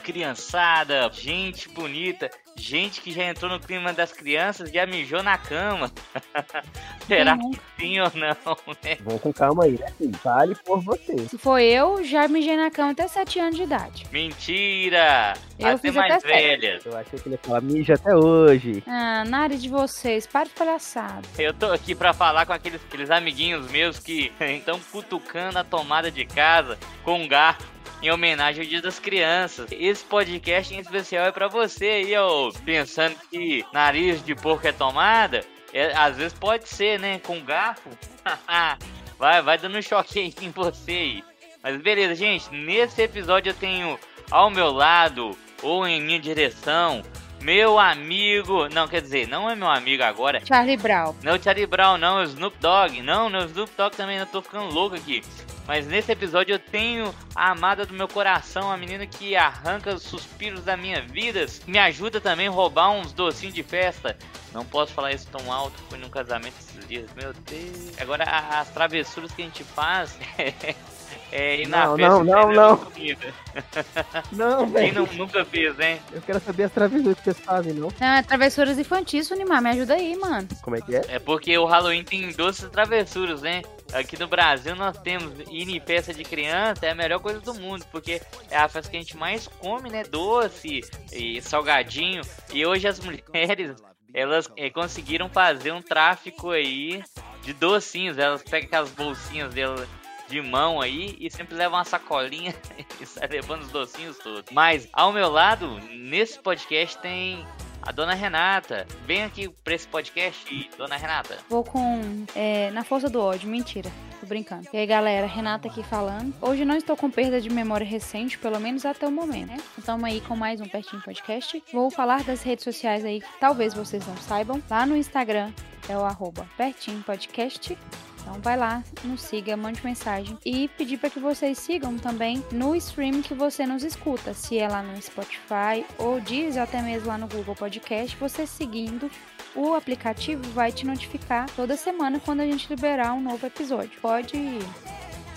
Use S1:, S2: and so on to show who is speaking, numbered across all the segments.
S1: criançada, gente bonita, gente que já entrou no clima das crianças, já mijou na cama. Será
S2: Uhum.
S1: que sim ou não, né?
S3: Vamos com calma aí, né, filho? Fale por você.
S2: Se for eu, já mijei na cama até 7 anos de idade.
S1: Mentira!
S2: Eu
S1: Até
S2: fiz
S1: mais
S2: até sete.
S1: velhas.
S3: Eu achei que ele ia falar mija até hoje.
S2: Ah, na área de vocês, para de palhaçada.
S1: Eu tô aqui pra falar com aqueles, aqueles amiguinhos meus que estão cutucando a tomada de casa com um garfo em homenagem ao Dia das Crianças. Esse podcast em especial é pra você aí, ó, pensando que nariz de porco é tomada. É, às vezes pode ser, né? Com garfo. vai, vai dando um choque aí em você aí. Mas beleza, gente. Nesse episódio eu tenho ao meu lado ou em minha direção meu amigo. Não, quer dizer, não é meu amigo agora.
S2: Charlie Brown.
S1: Não é Charlie Brown, não, é o Snoop Dogg. Não, não é o Snoop Dogg também, eu tô ficando louco aqui. Mas nesse episódio eu tenho a amada do meu coração, a menina que arranca os suspiros da minha vida, me ajuda também a roubar uns docinhos de festa. Não posso falar isso tão alto, fui num casamento esses dias, meu Deus. Agora as travessuras que a gente faz é ir na
S3: Não,
S1: festa
S3: não,
S1: e
S3: não, não.
S1: comida.
S3: Não,
S1: Quem
S3: velho.
S1: não, nunca fez, hein?
S3: Eu quero saber as travessuras que vocês fazem, não?
S2: Não, é travessuras infantis, Unimar. Me ajuda aí, mano.
S3: Como é que é?
S1: É porque o Halloween tem doces travessuras, né? Aqui no Brasil nós temos ir em festa de criança é a melhor coisa do mundo, porque é a festa que a gente mais come, né? Doce e salgadinho. E hoje as mulheres, elas eh, conseguiram fazer um tráfico aí de docinhos. Elas pegam aquelas bolsinhas dela de mão aí e sempre levam uma sacolinha e sai levando os docinhos todos. Mas ao meu lado, nesse podcast tem a dona Renata. Vem aqui pra esse podcast, dona Renata.
S2: Vou com. é, na força do ódio. Mentira. Tô brincando. E aí, galera, Renata aqui falando. Hoje não estou com perda de memória recente, pelo menos até o momento, né? Estamos aí com mais um Pertinho Podcast. Vou falar das redes sociais aí, que talvez vocês não saibam. Lá no Instagram é o arroba Pertinho Podcast. Então vai lá, nos siga, mande mensagem e pedir para que vocês sigam também no stream que você nos escuta, se é lá no Spotify ou diz até mesmo lá no Google Podcast, você seguindo o aplicativo vai te notificar toda semana quando a gente liberar um novo episódio. Pode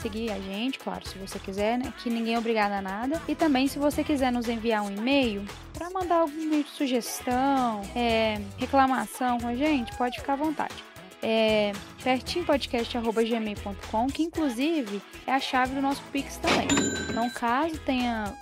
S2: seguir a gente, claro, se você quiser, né? Que ninguém é obrigado a nada. E também se você quiser nos enviar um e-mail para mandar alguma sugestão, é, reclamação com a gente, pode ficar à vontade. É pertinhopodcast.gmail.com, que inclusive é a chave do nosso Pix também. Então, caso tenha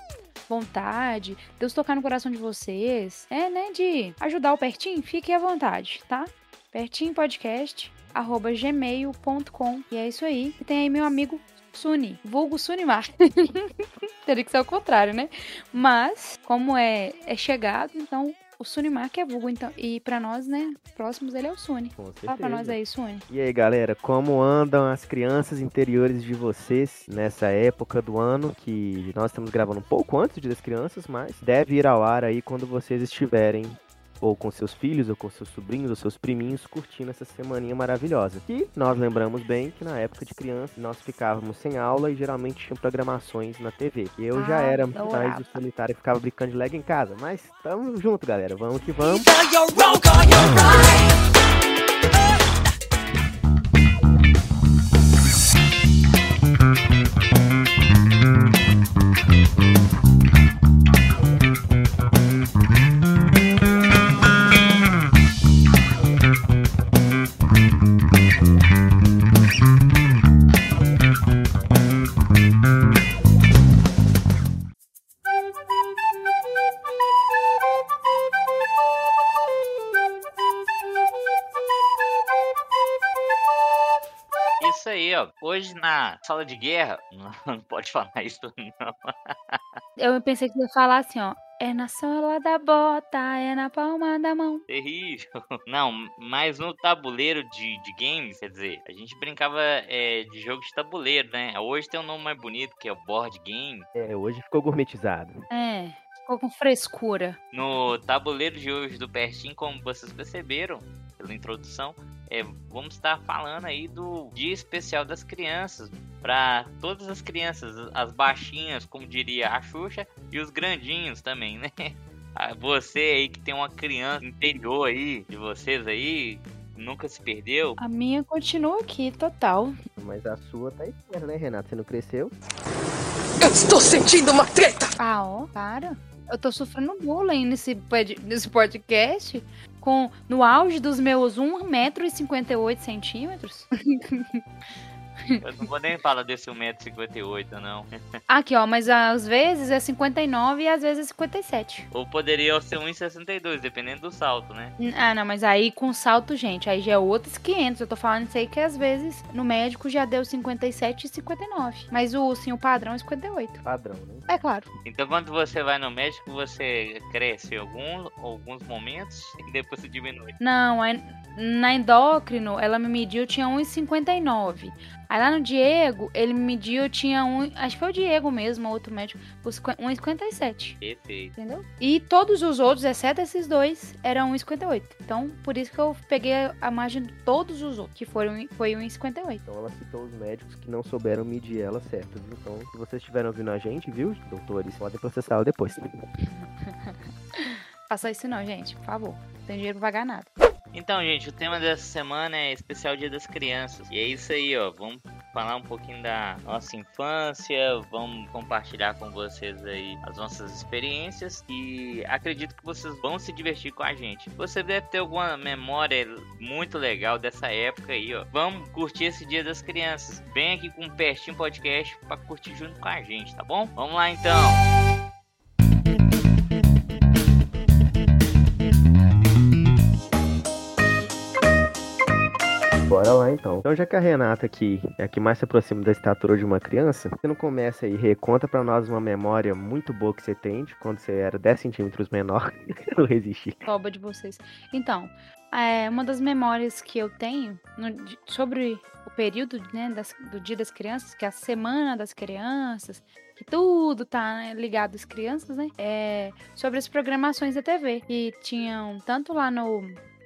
S2: vontade, Deus tocar no coração de vocês, é, né, de ajudar o Pertinho, fique à vontade, tá? pertinhopodcast.gmail.com E é isso aí. E tem aí meu amigo Suni, vulgo Sunimar. Teria que ser o contrário, né? Mas, como é, é chegado, então o Sunimar que é vulgo, então. E pra nós, né, próximos, ele é o Suni.
S3: Com certeza.
S2: Fala pra nós aí, Suni.
S3: E aí, galera, como andam as crianças interiores de vocês nessa época do ano que nós estamos gravando um pouco antes do Dia das Crianças, mas deve ir ao ar aí quando vocês estiverem ou com seus filhos, ou com seus sobrinhos, ou seus priminhos, curtindo essa semaninha maravilhosa. E nós lembramos bem que na época de criança nós ficávamos sem aula e geralmente tinham programações na TV. Eu já
S2: Ah,
S3: era
S2: adorava.
S3: mais o solitário e ficava brincando de leg em casa. Mas tamo junto, galera. Vamos que vamos.
S1: Sala de guerra. Não, não pode falar isso, não.
S2: Eu pensei que você ia falar assim, ó. É na sola da bota, é na palma da mão.
S1: Terrível. Não, mas no tabuleiro de, de games, quer dizer, a gente brincava é, de jogo de tabuleiro, né? Hoje tem um nome mais bonito que é o board game.
S3: É, hoje ficou gourmetizado.
S2: É, ficou com frescura.
S1: No tabuleiro de hoje do Pertinho, como vocês perceberam pela introdução, é, vamos estar falando aí do Dia Especial das Crianças. Para todas as crianças, as baixinhas, como diria a Xuxa, e os grandinhos também, né? Ah, Você aí que tem uma criança interior aí de vocês aí, nunca se perdeu.
S2: A minha continua aqui, total.
S3: Mas a sua tá inteira, né, Renato? Você não cresceu?
S4: Eu estou sentindo uma treta!
S2: Ah, ó, para. Eu tô sofrendo bullying nesse, nesse podcast com no auge dos meus 1,58m.
S1: Eu não vou nem falar desse 1,58m, não.
S2: Aqui, ó, mas às vezes é 59 e às vezes é 57.
S1: Ou poderia ser 1,62, dependendo do salto, né?
S2: Ah, não, mas aí com salto, gente, aí já é outros 500. Eu tô falando isso aí que às vezes no médico já deu 57 e 59. Mas o, sim, o padrão é 58.
S3: Padrão, né?
S2: É claro.
S1: Então quando você vai no médico, você cresce em algum, alguns momentos e depois se diminui.
S2: Não, aí, na endócrino, ela me mediu, tinha 1,59. Aí lá no Diego, ele me mediu, tinha um. Acho que foi o Diego mesmo, outro médico, 1,57.
S1: Perfeito.
S2: Entendeu? E todos os outros, exceto esses dois, eram 1,58. Então, por isso que eu peguei a margem de todos os outros, que foram, foi 1,58.
S3: Então ela citou os médicos que não souberam medir ela certo, viu? Então, se vocês estiverem ouvindo a gente, viu, doutores, podem processar ela depois.
S2: Faça isso não, gente, por favor. Não tem dinheiro pra pagar nada.
S1: Então, gente, o tema dessa semana é especial Dia das Crianças. E é isso aí, ó. Vamos falar um pouquinho da nossa infância, vamos compartilhar com vocês aí as nossas experiências e acredito que vocês vão se divertir com a gente. Você deve ter alguma memória muito legal dessa época aí, ó. Vamos curtir esse Dia das Crianças. Vem aqui com o Pertinho Podcast para curtir junto com a gente, tá bom? Vamos lá então.
S3: Bora então. Então, já que a Renata aqui é a que mais se aproxima da estatura de uma criança, você não começa aí, reconta pra nós uma memória muito boa que você tem de quando você era 10 centímetros menor. não resisti.
S2: Toba de vocês. Então, é, uma das memórias que eu tenho no, sobre o período né, das, do Dia das Crianças, que é a Semana das Crianças, que tudo tá né, ligado às crianças, né? É sobre as programações da TV, que tinham tanto lá no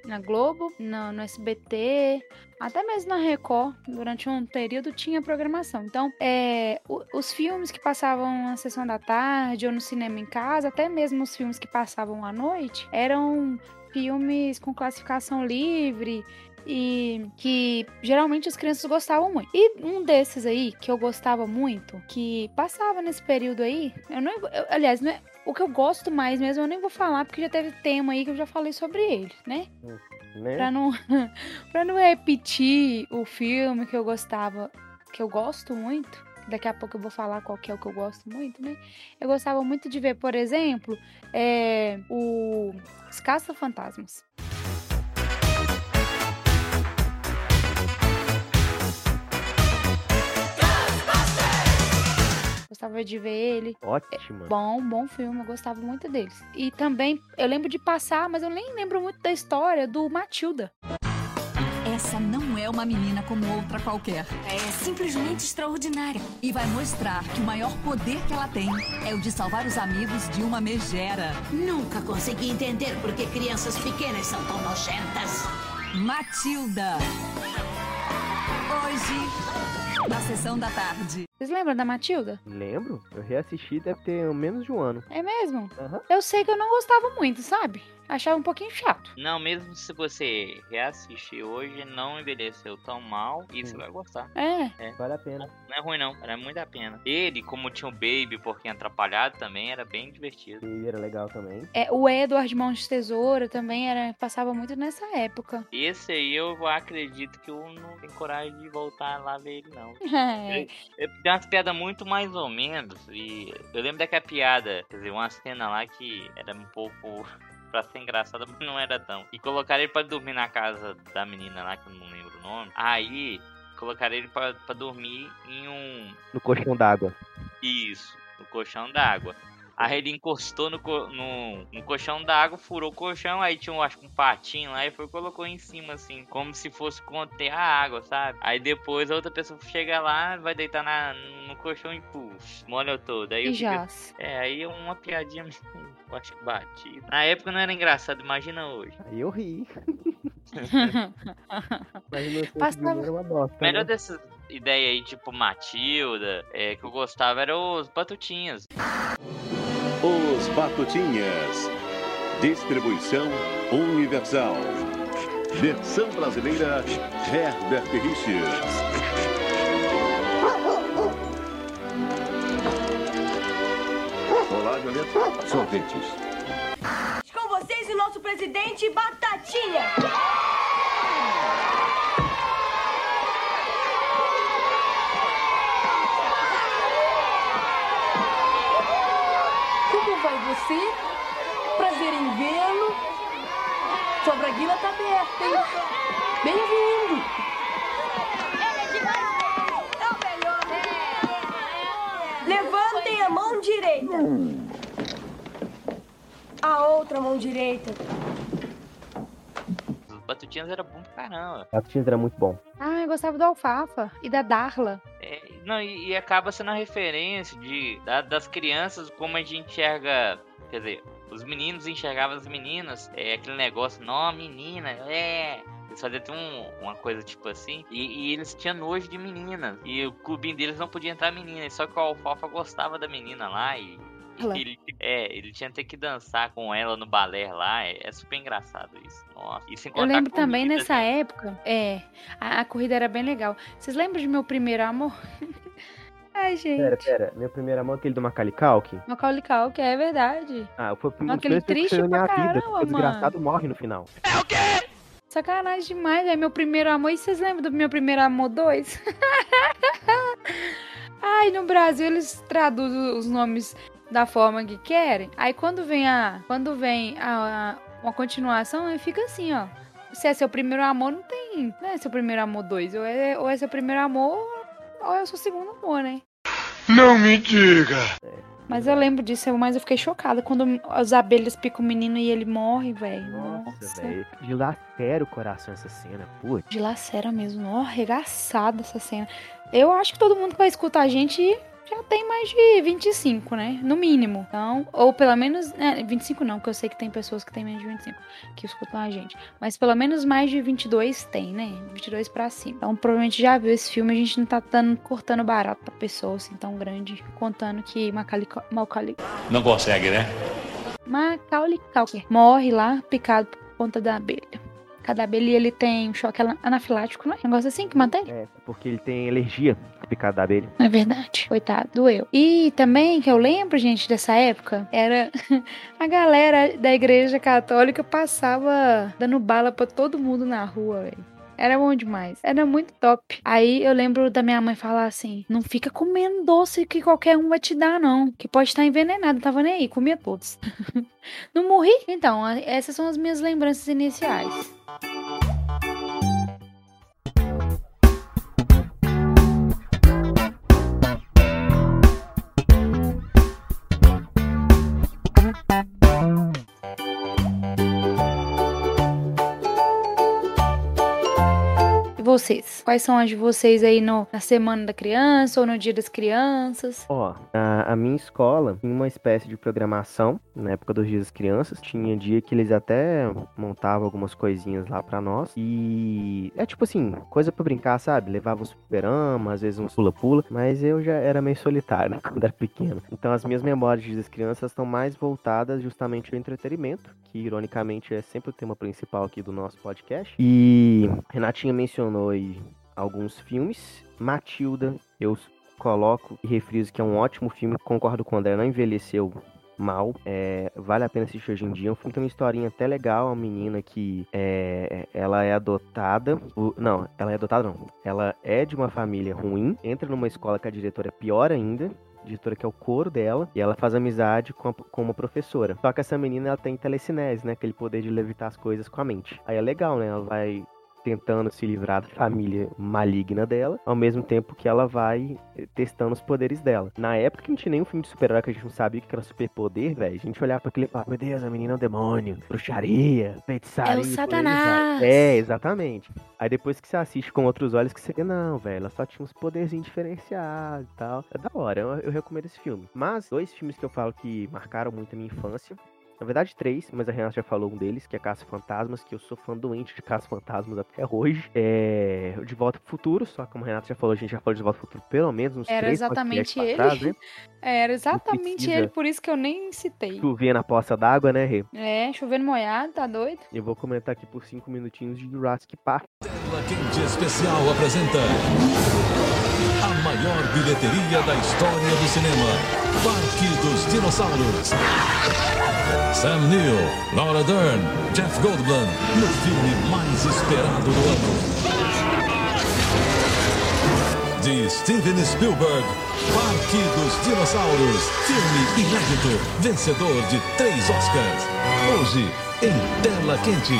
S2: na Globo, no, no, SBT, até mesmo na Record, durante um período tinha programação. Então, é, os filmes que passavam na sessão da tarde ou no cinema em casa, até mesmo os filmes que passavam à noite, eram filmes com classificação livre e que geralmente as crianças gostavam muito. E um desses aí que eu gostava muito, que passava nesse período aí, eu não, eu, aliás, não é, o que eu gosto mais mesmo, eu nem vou falar, porque já teve tema aí que eu já falei sobre ele, né? né? Pra, não, pra não repetir o filme que eu gostava, que eu gosto muito. Daqui a pouco eu vou falar qual que é o que eu gosto muito, né? Eu gostava muito de ver, por exemplo, é, o Os Caça-Fantasmas. Gostava de ver ele.
S3: Ótimo.
S2: É, bom, bom filme, eu gostava muito deles. E também, eu lembro de passar, mas eu nem lembro muito da história do Matilda.
S5: Essa não é uma menina como outra qualquer. É simplesmente extraordinária. E vai mostrar que o maior poder que ela tem é o de salvar os amigos de uma megera.
S6: Nunca consegui entender por que crianças pequenas são tão nojentas.
S5: Matilda. Hoje, na sessão da tarde.
S2: Vocês lembram da Matilda?
S3: Lembro. Eu reassisti, deve ter menos de um ano.
S2: É mesmo?
S3: Uhum.
S2: Eu sei que eu não gostava muito, sabe? Achava um pouquinho chato.
S1: Não, mesmo se você reassistir hoje, não envelheceu tão mal e você vai gostar.
S2: É.
S1: é.
S3: Vale a pena.
S1: Não é ruim, não. Era muito a pena. Ele, como tinha o Baby, porque atrapalhado também, era bem divertido.
S3: Baby era legal também.
S2: É, o Edward Mãos de Tesoura também era, passava muito nessa época.
S1: Esse aí eu acredito que eu não tenho coragem de voltar lá ver ele, não.
S2: É.
S1: Eu, eu, tem umas piadas muito mais ou menos. E eu lembro daquela piada, quer dizer, uma cena lá que era um pouco pra ser engraçada, mas não era tão. E colocaram ele pra dormir na casa da menina lá, que eu não lembro o nome. Aí, colocaram ele pra, pra dormir em um.
S3: No colchão d'água.
S1: Isso, no colchão d'água. Aí ele encostou no, no, no colchão d'água, furou o colchão, aí tinha, acho que um patinho lá e foi colocou em cima, assim, como se fosse conter a água, sabe? Aí depois a outra pessoa chega lá, vai deitar na, no colchão e puf, molha todo. Aí
S2: e
S1: já. É, aí é uma piadinha, eu acho que bati. Na época não era engraçado, imagina hoje.
S3: Aí eu ri.
S2: Mas Passava...
S3: era uma bosta.
S1: Melhor
S3: né?
S1: dessas ideias aí, tipo Matilda, é, que eu gostava, eram os Batutinhas.
S7: Os Batutinhas. Distribuição Universal. Versão brasileira Herbert Richards. Sorvetes.
S8: Com vocês, o nosso presidente Batatinha. Como vai você? Prazer em vê-lo. Sua braguila tá aberta, hein? Bem-vindo. Levantem a mão direita. A outra mão direita.
S1: Os Batutinhas era bom pra caramba.
S3: Batutinhas era muito bom.
S2: Ah, eu gostava do Alfafa e da Darla.
S1: É, não, e, e acaba sendo a referência de, da- das crianças, como a gente enxerga. Quer dizer, os meninos enxergavam as meninas. É aquele negócio, não, menina, é. Eles faziam até um- uma coisa tipo assim. E, e eles tinham nojo de meninas. E o clubinho deles não podia entrar menina. Só que o Alfafa gostava da menina lá e.
S2: Ela.
S1: Ele, é, ele tinha até que dançar com ela no balé lá. É, é super engraçado isso. Nossa. E sem
S2: Eu lembro também nessa
S1: né?
S2: época, é, a, a corrida era bem legal. Vocês lembram de meu primeiro amor? Ai, gente.
S3: Pera, pera. Meu primeiro amor é aquele do Macaulay Culkin.
S2: Macaulay Culkin, é verdade.
S3: Ah, foi
S2: aquele
S3: filmes que
S2: triste
S3: minha
S2: pra
S3: vida.
S2: caramba,
S3: porque O desgraçado morre no final.
S2: Sacanagem demais, é meu primeiro amor. E vocês lembram do meu primeiro amor 2? Ai, no Brasil eles traduzem os nomes da forma que querem. Aí quando vem a. Quando vem a, a- uma continuação, aí fica assim, ó. Se é seu primeiro amor, não tem. Não é seu primeiro amor 2. Ou é, ou é seu primeiro amor, ou é o seu segundo amor, né?
S9: Não me diga.
S2: Mas eu lembro disso, mas eu fiquei chocada quando as abelhas picam o menino e ele morre, velho.
S3: Nossa,
S2: Nossa.
S3: velho. Dilacera o coração essa cena. Putz.
S2: De lacera mesmo, ó, arregaçada essa cena. Eu acho que todo mundo que vai escutar a gente já tem mais de 25, né? No mínimo. Então, ou pelo menos, né, 25 não, porque eu sei que tem pessoas que têm menos de 25 que escutam a gente. Mas pelo menos mais de 22 tem, né? 22 pra cima. Então, provavelmente já viu esse filme, a gente não tá dando, cortando barato pra pessoa assim tão grande, contando que Macaulay, Macaulay,
S9: Não consegue, né?
S2: Macaulay Culkin morre lá picado por conta da abelha. Cada abelha ele tem um choque ana- anafilático, não é? Um negócio assim que mantém?
S3: É, porque ele tem alergia picada da abelha.
S2: É verdade. Coitado, doeu. E também, que eu lembro, gente, dessa época, era a galera da igreja católica passava dando bala pra todo mundo na rua, velho. Era bom demais. Era muito top. Aí eu lembro da minha mãe falar assim: não fica comendo doce que qualquer um vai te dar, não. Que pode estar envenenado. Tava nem aí, comia todos. não morri? Então, essas são as minhas lembranças iniciais. Vocês? Quais são as de vocês aí no, na semana da criança ou no dia das crianças?
S3: Ó, a, a minha escola tinha uma espécie de programação na época dos dias das crianças. Tinha dia que eles até montavam algumas coisinhas lá pra nós. E é tipo assim, coisa pra brincar, sabe? Levava uns fliperama, às vezes uns pula-pula. Mas eu já era meio solitário né, quando era pequeno. Então as minhas memórias de das crianças estão mais voltadas justamente ao entretenimento, que ironicamente é sempre o tema principal aqui do nosso podcast. E Renatinha mencionou aí alguns filmes. Matilda, eu coloco e refriso que é um ótimo filme. Concordo com o André, não envelheceu mal. É, vale a pena assistir hoje em dia. É um filme que tem uma historinha até legal. Uma menina que é, ela é adotada. o- não, ela é adotada não. Ela é de uma família ruim. Entra numa escola que a diretora é pior ainda. A diretora que é o coro dela. E ela faz amizade com, a- com uma professora. Só que essa menina ela tem telecinese, né? Aquele poder de levitar as coisas com a mente. Aí é legal, né? Ela vai tentando se livrar da família maligna dela, ao mesmo tempo que ela vai eh, testando os poderes dela. Na época que não tinha nenhum filme de super-herói que a gente não sabia o que era superpoder, velho, a gente olhava pra aquele e falava, meu Deus, a menina é um demônio, bruxaria, feitiçaria.
S2: É o Satanás.
S3: vai." É, exatamente. Aí depois que você assiste com outros olhos, que você vê, não, velho, ela só tinha uns poderzinhos diferenciados e tal. É da hora, eu, eu recomendo esse filme. Mas, dois filmes que eu falo que marcaram muito a minha infância, na verdade, três, mas a Renata já falou um deles, que é Caça Fantasmas, que eu sou fã doente de Caça Fantasmas até hoje. É. De Volta pro Futuro, só como a Renata já falou, a gente já falou de Volta pro Futuro pelo menos uns
S2: Era
S3: três
S2: exatamente ele.
S3: trás, né?
S2: Era exatamente ele, por isso que eu nem citei.
S3: Chover na poça d'água, né, Rê?
S2: É, chovendo molhado, tá doido?
S3: Eu vou comentar aqui por cinco minutinhos de Jurassic Park.
S9: Quente Especial apresenta
S10: A maior bilheteria da história do cinema. Parque dos Dinossauros. Sam Neill, Laura Dern, Jeff Goldblum, no filme mais esperado do ano. De Steven Spielberg, Parque dos Dinossauros. Filme inédito, vencedor de três Oscars. Hoje, em Tela Quente,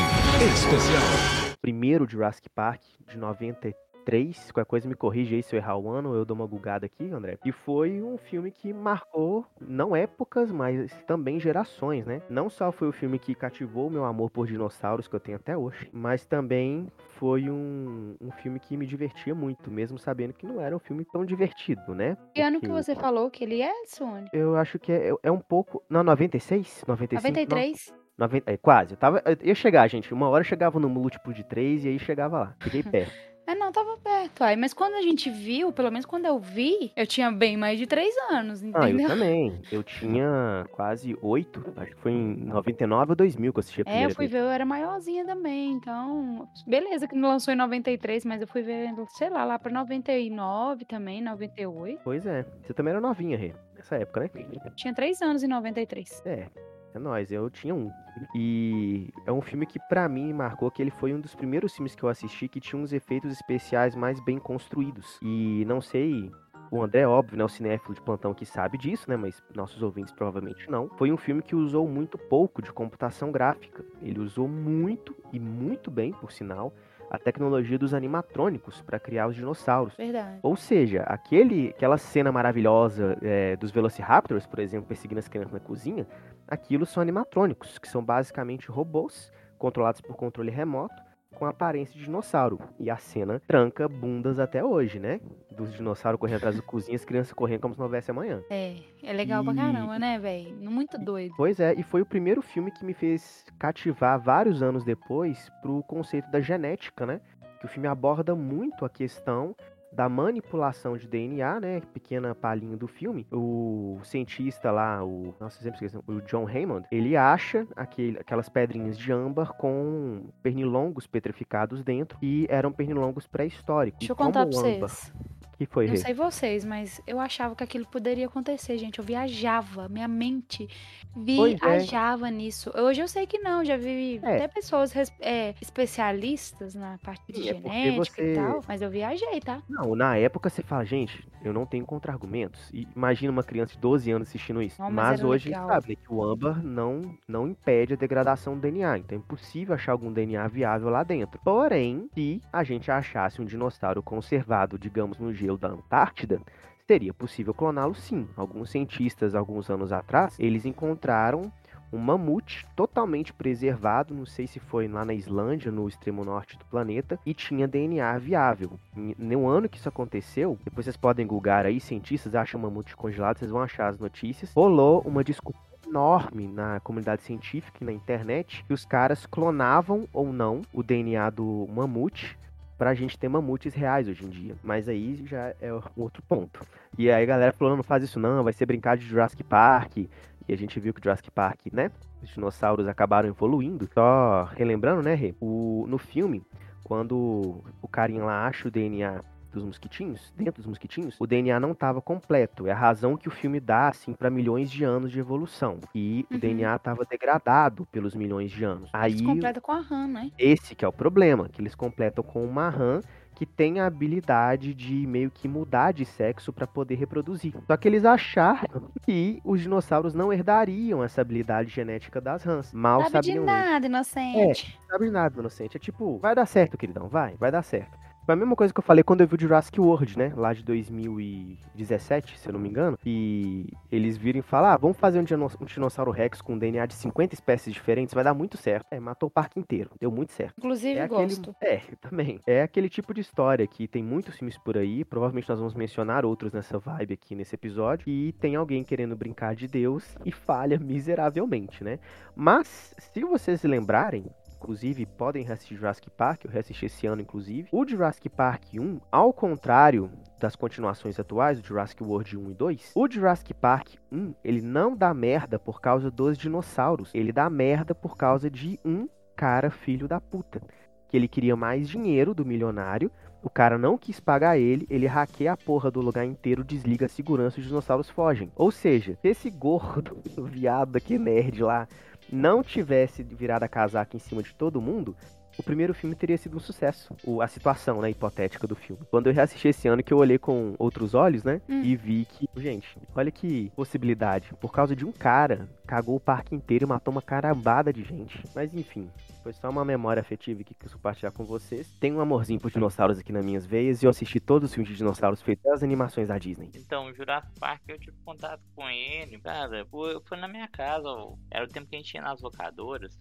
S10: especial.
S3: Primeiro Jurassic Park, de 93. Qualquer coisa me corrige aí se eu errar o ano, eu dou uma bugada aqui, André. E foi um filme que marcou, não épocas, mas também gerações, né? Não só foi o filme que cativou o meu amor por dinossauros, que eu tenho até hoje, mas também foi um, um filme que me divertia muito, mesmo sabendo que não era um filme tão divertido, né?
S2: Que ano que você falou que ele é, Sônia?
S3: Eu acho que é, é um pouco. Não, 96? 95?
S2: 93?
S3: 90, é, quase. Eu tava, eu ia chegar, gente. Uma hora eu chegava no múltiplo de 3 e aí chegava lá. Fiquei perto.
S2: É, não, tava perto. Aí, mas quando a gente viu, pelo menos quando eu vi, eu tinha bem mais de três anos,
S3: Ah, eu
S2: entendeu?
S3: também. Eu tinha quase 8. Acho que foi em 99 ou 2000 que eu assisti a
S2: É,
S3: primeira
S2: eu fui
S3: vez.
S2: ver, eu era maiorzinha também, então. Beleza, que não lançou em 93, mas eu fui ver, sei lá, lá pra 99 também, 98.
S3: Pois é. Você também era novinha, Rê. Nessa época, né?
S2: Tinha três anos em 93.
S3: É. É nóis, eu tinha um. E é um filme que pra mim marcou que ele foi um dos primeiros filmes que eu assisti que tinha uns efeitos especiais mais bem construídos. E não sei, o André, é óbvio, né, o cinéfilo de plantão que sabe disso, né, mas nossos ouvintes provavelmente não. Foi um filme que usou muito pouco de computação gráfica. Ele usou muito e muito bem, por sinal, a tecnologia dos animatrônicos para criar os dinossauros.
S2: Verdade.
S3: Ou seja, aquele, aquela cena maravilhosa é, dos Velociraptors, por exemplo, perseguindo as crianças na cozinha, aquilo são animatrônicos, que são basicamente robôs controlados por controle remoto com aparência de dinossauro. E a cena tranca bundas até hoje, né? Dos dinossauros correndo atrás da cozinha, as crianças correndo como se não houvesse amanhã.
S2: É, é legal pra
S3: E-
S2: caramba, né, velho? Muito doido.
S3: Pois é, e foi o primeiro filme que me fez cativar vários anos depois pro conceito da genética, né? Que o filme aborda muito a questão da manipulação de DNA, né? Pequena palhinha do filme. O cientista lá, o. Nossa, sempre esqueci. O John Raymond, ele acha aquele, aquelas pedrinhas de âmbar com pernilongos petrificados dentro e eram pernilongos pré-históricos.
S2: Deixa eu contar pra vocês.
S3: Que foi,
S2: Não
S3: Rê?
S2: sei vocês, mas eu achava que aquilo poderia acontecer, gente. Eu viajava, minha mente
S3: é.
S2: viajava nisso. Hoje eu sei que não, já vi
S3: É.
S2: até pessoas é, especialistas na parte de
S3: Sim, é
S2: genética e
S3: você-
S2: tal, mas eu viajei, tá?
S3: Não, na época você fala, gente, eu não tenho contra-argumentos. E imagina uma criança de 12 anos assistindo isso.
S2: Não, mas
S3: mas hoje a
S2: legal.
S3: gente sabe né, que o âmbar não, não impede a degradação do DNA. Então é impossível achar algum DNA viável lá dentro. Porém, se a gente achasse um dinossauro conservado, digamos, no gelo da Antártida, seria possível cloná-lo sim. Alguns cientistas, alguns anos atrás, eles encontraram um mamute totalmente preservado, não sei se foi lá na Islândia, no extremo norte do planeta, e tinha DNA viável. No ano que isso aconteceu, depois vocês podem googar aí, cientistas acham mamute congelado, vocês vão achar as notícias. Rolou uma discussão enorme na comunidade científica e na internet que os caras clonavam ou não o DNA do mamute pra gente ter mamutes reais hoje em dia. Mas aí já é um outro ponto. E aí a galera falou, não faz isso não, vai ser brincar de Jurassic Park. E a gente viu que Jurassic Park, né? Os dinossauros acabaram evoluindo. Só relembrando, né, Rê? O, no filme, quando o carinha lá acha o DNA dos mosquitinhos, dentro dos mosquitinhos, o DNA não estava completo. É a razão que o filme dá, assim, para milhões de anos de evolução. E o
S2: Uhum.
S3: DNA estava degradado pelos milhões de anos. Aí,
S2: Eles completam com a RAM, né?
S3: esse que é o problema, que eles completam com uma RAM que tem a habilidade de meio que mudar de sexo para poder reproduzir. Só que eles acharam que os dinossauros não herdariam essa habilidade genética das rãs. Mal
S2: Sabe de
S3: sabiam eles.
S2: nada, inocente.
S3: Não sabe de nada, inocente. É tipo, vai dar certo, queridão, vai, vai dar certo. Foi a mesma coisa que eu falei quando eu vi o Jurassic World, né? Lá de 2017, se eu não me engano. E eles viram e falaram, ah, vamos fazer um, dino- Dinossauro Rex com DNA de 50 espécies diferentes, vai dar muito certo. É, matou o parque inteiro, deu muito certo.
S2: Inclusive,
S3: É aquele,
S2: gosto.
S3: é, também. É aquele tipo de história que tem muitos filmes por aí. Provavelmente nós vamos mencionar outros nessa vibe aqui nesse episódio. E tem alguém querendo brincar de Deus e falha miseravelmente, né? Mas, se vocês se lembrarem, inclusive podem reassistir Jurassic Park, eu reassisti esse ano, inclusive. O Jurassic Park 1, ao contrário das continuações atuais, do Jurassic World 1 e 2, o Jurassic Park 1, ele não dá merda por causa dos dinossauros. Ele dá merda por causa de um cara filho da puta que ele queria mais dinheiro do milionário O cara não quis pagar ele, ele hackeia a porra do lugar inteiro, desliga a segurança e os dinossauros fogem. Ou seja, se esse gordo, viado daqui nerd lá, não tivesse virado a casaca em cima de todo mundo, o primeiro filme teria sido um sucesso. O, a situação, né, hipotética do filme. Quando eu reassisti esse ano, que eu olhei com outros olhos, né,
S2: Hum.
S3: e vi que, gente, olha que possibilidade. Por causa de um cara, cagou o parque inteiro e matou uma carambada de gente. Mas enfim, foi só uma memória afetiva que quis compartilhar com vocês. Tenho um amorzinho por dinossauros aqui nas minhas veias e eu assisti todos os filmes de dinossauros feitos das animações da Disney.
S1: Então, o Jurassic Park, eu tive contato com ele, cara, foi, foi na minha casa, ó. era o tempo que a gente ia nas locadoras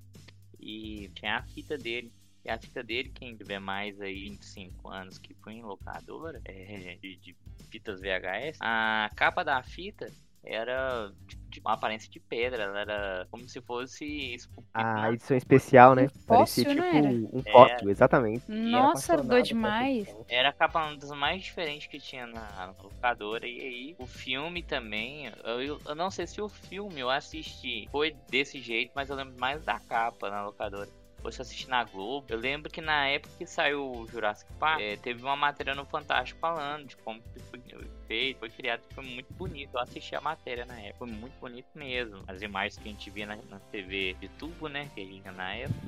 S1: e tinha a fita dele. E a fita dele, quem tiver mais aí 25 anos que foi em locadora, é, de, de fitas VHS, a capa da fita era tipo, de uma aparência de pedra, ela era como se fosse esculpida
S3: A edição especial, né? Parecia
S2: fóssil,
S3: tipo um fóssil, exatamente.
S2: Nossa, doido demais.
S1: Era a capa uma das mais diferentes que tinha na, na locadora. E aí, o filme também. Eu, eu- eu não sei se o filme eu assisti foi desse jeito, mas eu lembro mais da capa na locadora. Ou se eu assisti na Globo. Eu lembro que na época que saiu o Jurassic Park, eh, teve uma matéria no Fantástico falando de como que foi feito, foi criado, foi muito bonito. Eu assisti a matéria na época, foi muito bonito mesmo. As imagens que a gente via na, na TV de tubo, né? Que vinha na época.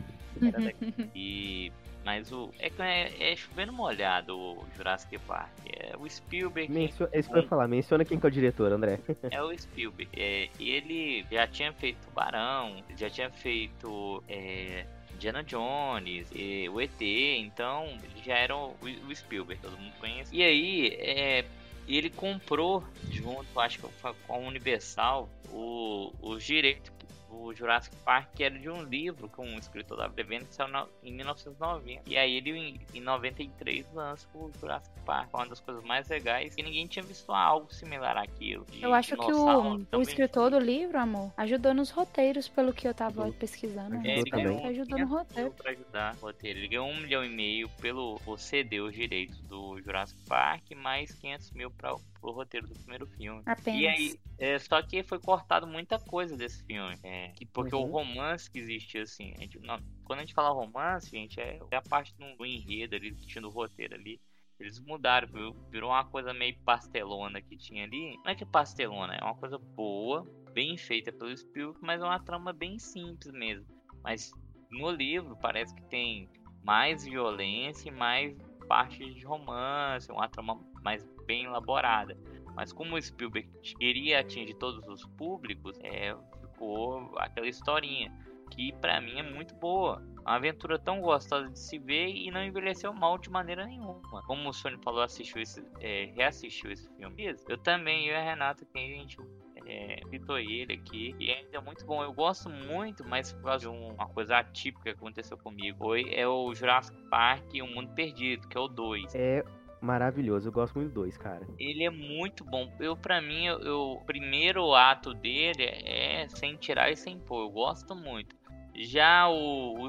S1: Era daqui. E mas o. É que é, é chovendo molhado o Jurassic Park. É o Spielberg.
S3: Mencio... Isso que eu ia falar, menciona quem que é o diretor, André.
S1: É o Spielberg. É, ele já tinha feito Tubarão, já tinha feito é, Indiana Jones, e o ET, então já era o, Spielberg, todo mundo conhece. E aí, é, ele comprou junto, acho que com a Universal, o, os direitos o Jurassic Park, que era de um livro que um escritor da Brevene que saiu na- em 1990. E aí ele, em, em 93, lança o Jurassic Park, uma das coisas mais legais, e ninguém tinha visto algo similar àquilo. de
S2: Eu acho que o, o escritor do livro, amor, ajudou nos roteiros, pelo que eu tava pesquisando.
S1: É,
S3: Ajudou
S1: ele ganhou
S2: Ele ajudou
S1: 500
S2: no roteiro.
S1: pra ajudar o roteiro. Ele ganhou um milhão e meio pelo por ceder os direitos do Jurassic Park, mais 500 mil para o roteiro do primeiro filme.
S2: Apenas.
S1: E aí, é, só que foi cortado muita coisa desse filme. É, que- porque
S3: Uhum.
S1: o romance que existia, assim. a gente- não, quando a gente fala romance, gente, é, é a parte do, do enredo ali, que tinha do roteiro ali. Eles mudaram, viu? virou uma coisa meio pastelona que tinha ali. Não é que é pastelona, é uma coisa boa, bem feita pelo Spielberg, mas é uma trama bem simples mesmo. Mas no livro parece que tem mais violência e mais parte de romance, uma trama mais bem elaborada. Mas como o Spielberg queria atingir todos os públicos, é, ficou aquela historinha que pra mim é muito boa. Uma aventura tão gostosa de se ver e não envelheceu mal de maneira nenhuma. Como o Sônia falou, assistiu esse, é, reassistiu esse filme. Eu também, eu e a Renata, que a gente é, ele aqui e ainda é muito bom. Eu gosto muito, mas por causa de um- uma coisa atípica que aconteceu comigo, foi é o Jurassic Park e o Mundo Perdido, que é o 2.
S3: É maravilhoso, eu gosto muito do dois, cara.
S1: Ele é muito bom. Eu, pra mim, eu, eu- o primeiro ato dele é sem tirar e sem pôr. Eu gosto muito. Já o, o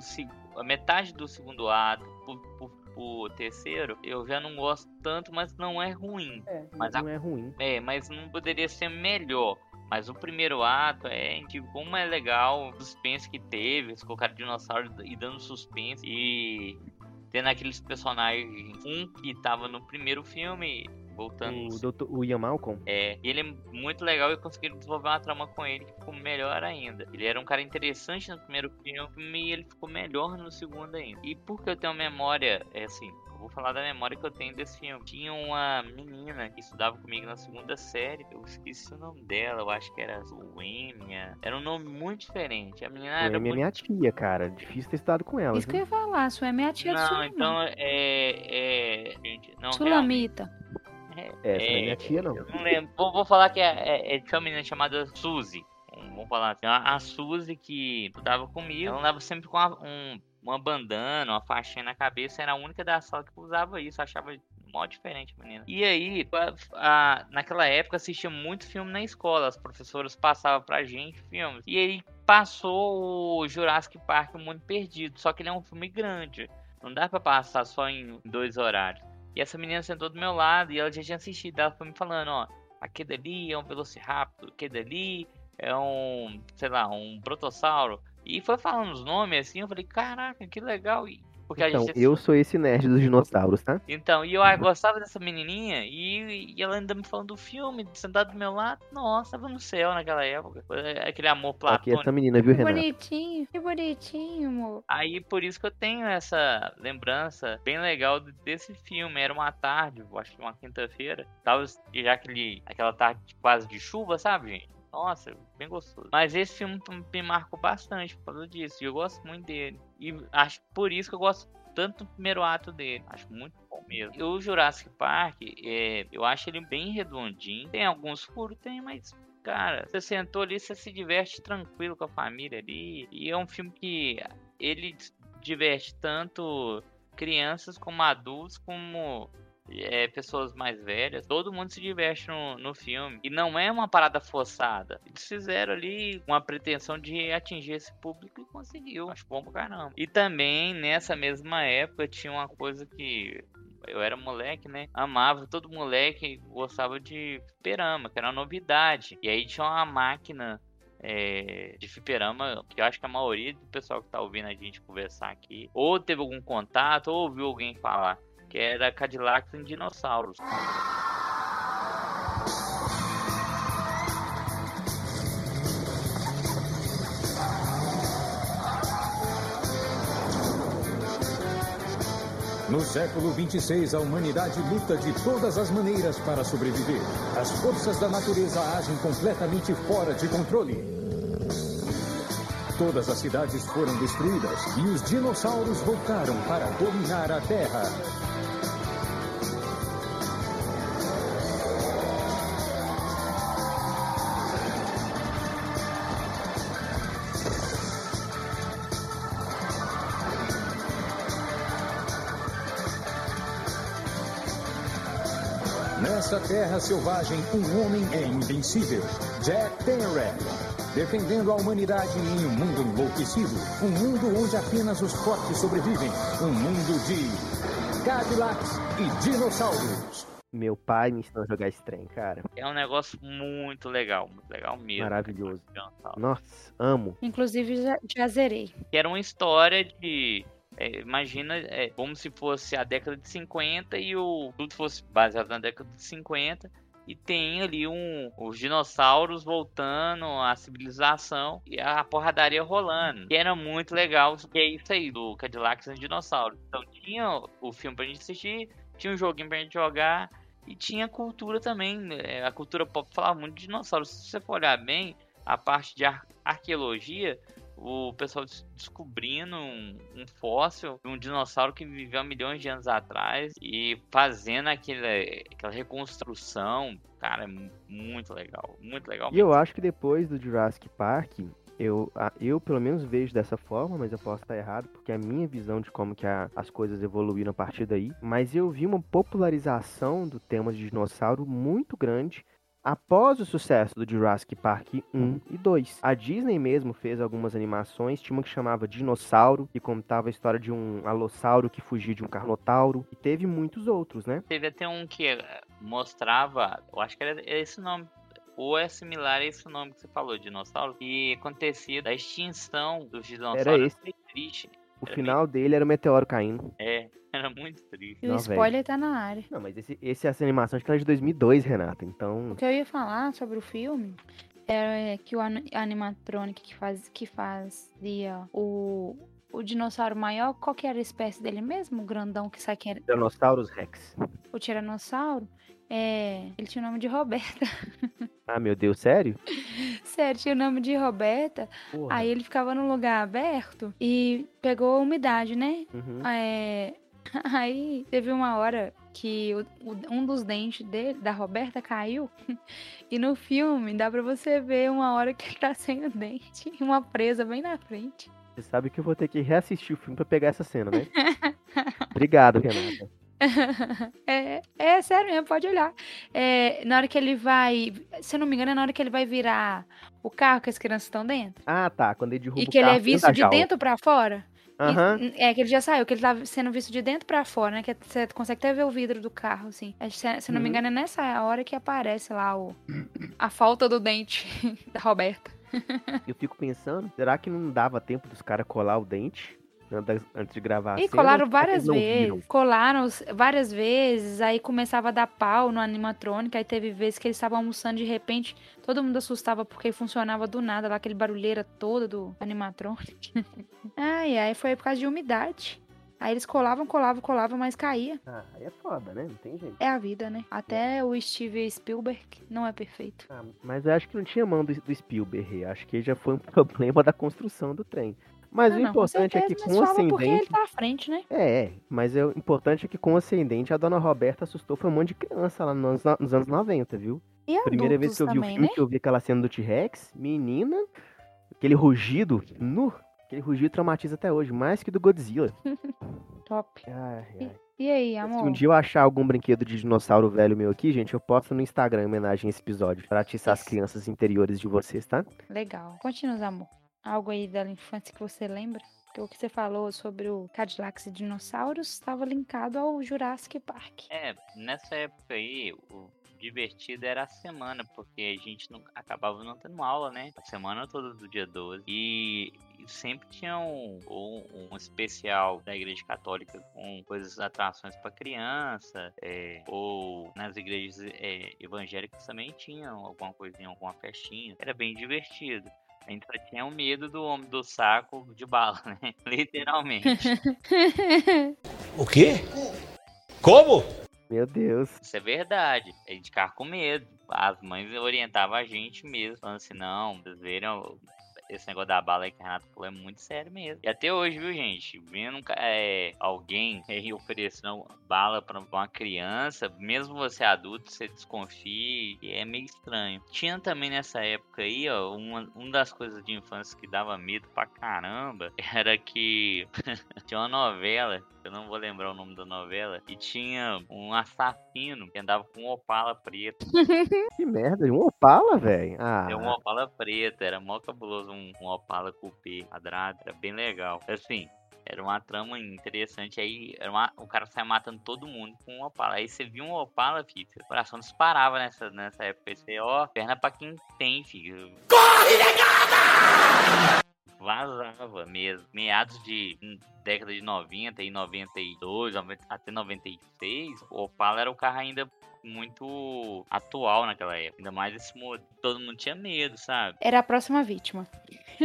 S1: a metade do segundo ato, pro, pro- pro terceiro, eu já não gosto tanto, mas não é ruim. Mas a-
S3: não é ruim.
S1: É, mas não poderia ser melhor. Mas o primeiro ato é de como é legal o suspense que teve, eles colocaram dinossauro e dando suspense e tendo aqueles personagens, um que tava no primeiro filme, voltando.
S3: O, doutor, o Ian Malcolm,
S1: É, e ele é muito legal e conseguiram desenvolver uma trama com ele que ficou melhor ainda. Ele era um cara interessante no primeiro filme e ele ficou melhor no segundo ainda. E porque eu tenho memória, é assim, vou falar da memória que eu tenho desse filme. Tinha uma menina que estudava comigo na segunda série, eu esqueci o nome dela, eu acho que era Zoêmia. Era um nome muito diferente. A menina
S3: a
S1: era
S3: minha,
S1: muito
S3: minha tia, cara. Difícil ter estudado com ela.
S2: Isso que eu
S3: viu?
S2: ia falar, sua é minha tia do
S1: Não,
S2: Sulamita.
S1: então é. é gente, não, realmente,
S2: Sulamita.
S1: é-
S3: Essa não é
S1: é-
S3: minha tia, não.
S1: Eu não lembro. Vou, vou falar que é, é, é de uma menina chamada Suzy. Vamos falar assim. A, a Suzy que estudava comigo, ela andava sempre com uma, um- uma bandana, uma faixinha na cabeça. Era a única da sala que usava isso. Achava mó diferente, menina. E aí, a- a- naquela época, assistia muito filme na escola. As professoras passavam pra gente filmes. E aí passou o Jurassic Park O Mundo Perdido. Só que ele é um filme grande. Não dá pra passar só em dois horários. E essa menina sentou do meu lado e ela já tinha assistido. Ela foi me falando, ó, aquele ali é um Velociraptor, aquele ali é um, sei lá, um Protossauro. E foi falando os nomes assim, eu falei, caraca, que legal. E Porque a
S3: Então,
S1: gente
S3: eu sou esse nerd dos dinossauros, tá?
S1: Então, e eu ah, gostava dessa menininha e, e ela ainda me falando do filme, sentado do meu lado. Nossa, tava no céu naquela época. Aquele amor
S3: Aqui
S1: platônico.
S3: essa menina, viu,
S2: Que
S3: Renato?
S2: bonitinho, que bonitinho, amor.
S1: Aí por isso que eu tenho essa lembrança bem legal de- desse filme. Era uma tarde, eu acho que uma quinta-feira. Tava já aquele, aquela tarde quase de chuva, sabe, gente? Nossa, bem gostoso. Mas esse filme me marcou bastante por causa disso. E eu gosto muito dele. E acho por isso que eu gosto tanto do primeiro ato dele. Acho muito bom mesmo. E o Jurassic Park, é, eu acho ele bem redondinho. Tem alguns furos, tem, mas cara, você sentou ali, você se diverte tranquilo com a família ali. E é um filme que ele diverte tanto crianças como adultos, como é, pessoas mais velhas. Todo mundo se diverte no, no filme. E não é uma parada forçada. Eles fizeram ali uma pretensão de atingir esse público e conseguiu. Acho bom pra caramba. E também, nessa mesma época, tinha uma coisa que eu era moleque, né? Amava, todo moleque gostava de fliperama, que era uma novidade. E aí tinha uma máquina é, de fliperama, que eu acho que a maioria do pessoal que tá ouvindo a gente conversar aqui, ou teve algum contato, ou ouviu alguém falar, que era Cadillacs em Dinossauros.
S11: No século 26, a humanidade luta de todas as maneiras para sobreviver. As forças da natureza agem completamente fora de controle. Todas as cidades foram destruídas e os dinossauros voltaram para dominar a Terra. Nessa terra selvagem, um homem é invencível. Jack Penrod. Defendendo a humanidade em um mundo enlouquecido. Um mundo onde apenas os fortes sobrevivem. Um mundo de Cadillacs e dinossauros.
S3: Meu pai me ensinou a jogar esse trem, cara.
S1: É um negócio muito legal, muito legal mesmo.
S3: Maravilhoso.
S1: Dinossauro.
S3: Nossa, amo.
S2: Inclusive, já, já zerei.
S1: Que era uma história de. É, imagina, é, como se fosse a década de 50 e o tudo fosse baseado na década de 50. E tem ali um, os dinossauros voltando à civilização e a porradaria rolando. E era muito legal, que é isso aí, do Cadillacs e Dinossauros. Então tinha o filme pra gente assistir, tinha um joguinho pra gente jogar e tinha cultura também. né? A cultura pop falava muito de dinossauros. Se você for olhar bem, a parte de ar- arqueologia, o pessoal des- descobrindo um, um fóssil de um dinossauro que viveu há milhões de anos atrás e fazendo aquele, aquela reconstrução. Cara, é mu- muito legal. Muito legal.
S3: E eu acho que depois do Jurassic Park, eu, eu pelo menos vejo dessa forma, mas eu posso estar errado, porque é a minha visão de como que a- as coisas evoluíram a partir daí. Mas eu vi uma popularização do tema de dinossauro muito grande após o sucesso do Jurassic Park 1 e 2. A Disney mesmo fez algumas animações, tinha uma que chamava Dinossauro, que contava a história de um alossauro que fugia de um carnotauro, e teve muitos outros, né?
S1: Teve até um que eh, mostrava, eu acho que era esse nome, ou é similar a esse nome que você falou, dinossauro, que acontecia da extinção dos dinossauros.
S3: esse.
S1: Foi triste.
S3: O
S1: Era
S3: final dele era o meteoro caindo.
S1: É, era muito triste.
S2: E o
S3: Não,
S2: spoiler tá na área.
S3: Não, mas esse, esse essa animação acho que era de 2002, Renata. Então,
S2: O que eu ia falar sobre o filme é que o an- animatronic que, faz, que fazia o, o dinossauro maior, qual que era a espécie dele mesmo? O grandão que sai que era
S3: Tyrannosaurus Rex.
S2: o tiranossauro? É, ele tinha o nome de Roberta.
S3: Ah, meu Deus, sério?
S2: Sério, tinha o nome de Roberta.
S3: Porra.
S2: Aí ele ficava num lugar aberto e pegou a umidade, né?
S3: Uhum.
S2: É, Aí teve uma hora que o- o- um dos dentes dele, da Roberta caiu. E no filme dá pra você ver uma hora que ele tá sem o dente e uma presa bem na frente.
S3: Você sabe que eu vou ter que reassistir o filme pra pegar essa cena, né? Obrigado, Renata.
S2: é, é sério mesmo, pode olhar. É, na hora que ele vai. Se eu não me engano, é na hora que ele vai virar o carro que as crianças estão dentro.
S3: Ah, tá. Quando ele derruba
S2: E
S3: o
S2: que ele é
S3: carro
S2: visto de dentro pra fora. E-
S3: Aham.
S2: é que ele já saiu, que ele tá sendo visto de dentro pra fora, né? Que você consegue até ver o vidro do carro, assim. Que, Se, se não me
S3: Uhum.
S2: engano, é nessa hora que aparece lá o, a falta do dente da Roberta.
S3: Eu fico pensando, será que não dava tempo dos caras colar o dente? antes antes de gravar a
S2: E colaram várias vezes. Colaram várias vezes, aí começava a dar pau no animatrônica, aí teve vezes que eles estavam almoçando de repente, todo mundo assustava porque funcionava do nada, lá aquele barulheira toda do animatrônica. ai, ai, foi por causa de umidade. Aí eles colavam, colavam, colavam, mas caía.
S3: Ah, aí é foda, né? Não tem jeito.
S2: É a vida, né? Até o Steve Spielberg não é perfeito.
S3: Ah, mas eu acho que não tinha mão do, do Spielberg. eu Acho que já foi um problema da construção do trem. Mas
S2: Ah,
S3: o
S2: não,
S3: importante é que
S2: certeza,
S3: com o
S2: porque ele
S3: ascendente.
S2: tá à frente, né?
S3: É, é, mas é, o importante é que com o ascendente a dona Roberta assustou foi um monte de criança lá nos, anos- nos anos 90, viu?
S2: E
S3: Primeira vez que eu vi o
S2: também,
S3: filme,
S2: né?
S3: que eu vi aquela cena do T-Rex, menina, aquele rugido, nu, aquele rugido traumatiza até hoje, mais que do Godzilla.
S2: Top.
S3: Ai, ai.
S2: E aí,
S3: Se
S2: amor?
S3: um dia eu achar algum brinquedo de dinossauro velho meu aqui, gente, eu posto no Instagram em homenagem a esse episódio, pra atiçar as crianças interiores de vocês, tá?
S2: Legal. Continua, amor. Algo aí da infância que você lembra? Porque o que você falou sobre o Cadillacs e dinossauros estava linkado ao Jurassic Park.
S1: É, nessa época aí, o divertido era a semana, porque a gente não, acabava não tendo aula, né? A semana toda do dia 12. E, e sempre tinha um, um, um especial da igreja católica com coisas, atrações para criança, é, ou nas igrejas é, evangélicas também tinham alguma coisinha, alguma festinha. Era bem divertido. A gente só tinha o medo do homem do saco de bala, né? Literalmente.
S9: O quê? Como?
S3: Meu Deus.
S1: Isso é verdade. A gente ficava com medo. As mães orientavam a gente mesmo, falando assim, não, vocês viram esse negócio da bala aí que a Renata falou é muito sério mesmo. E até hoje, viu, gente? Vendo é, alguém oferecendo bala pra uma criança, mesmo você adulto, você desconfia e é meio estranho. Tinha também nessa época aí, ó, uma, uma das coisas de infância que dava medo pra caramba era que tinha uma novela, eu não vou lembrar o nome da novela, e tinha um assassino que andava com um opala preto.
S3: Que merda, um Opala, velho. Ah,
S1: É um Opala preto, era mó cabuloso, um, um Opala cupê quadrado, era bem legal. Assim, era uma trama interessante, aí era uma- o cara saia matando todo mundo com um Opala. Aí você viu um Opala, filho, seu coração disparava nessa, nessa época. Aí Você, ó, perna pra quem tem, filho. Vazava mesmo. Meados de hum, década de 90 e 92, 90 até 96, o Opala era o carro ainda muito atual naquela época. Ainda mais esse modelo. Todo mundo tinha medo, sabe?
S2: Era a próxima vítima.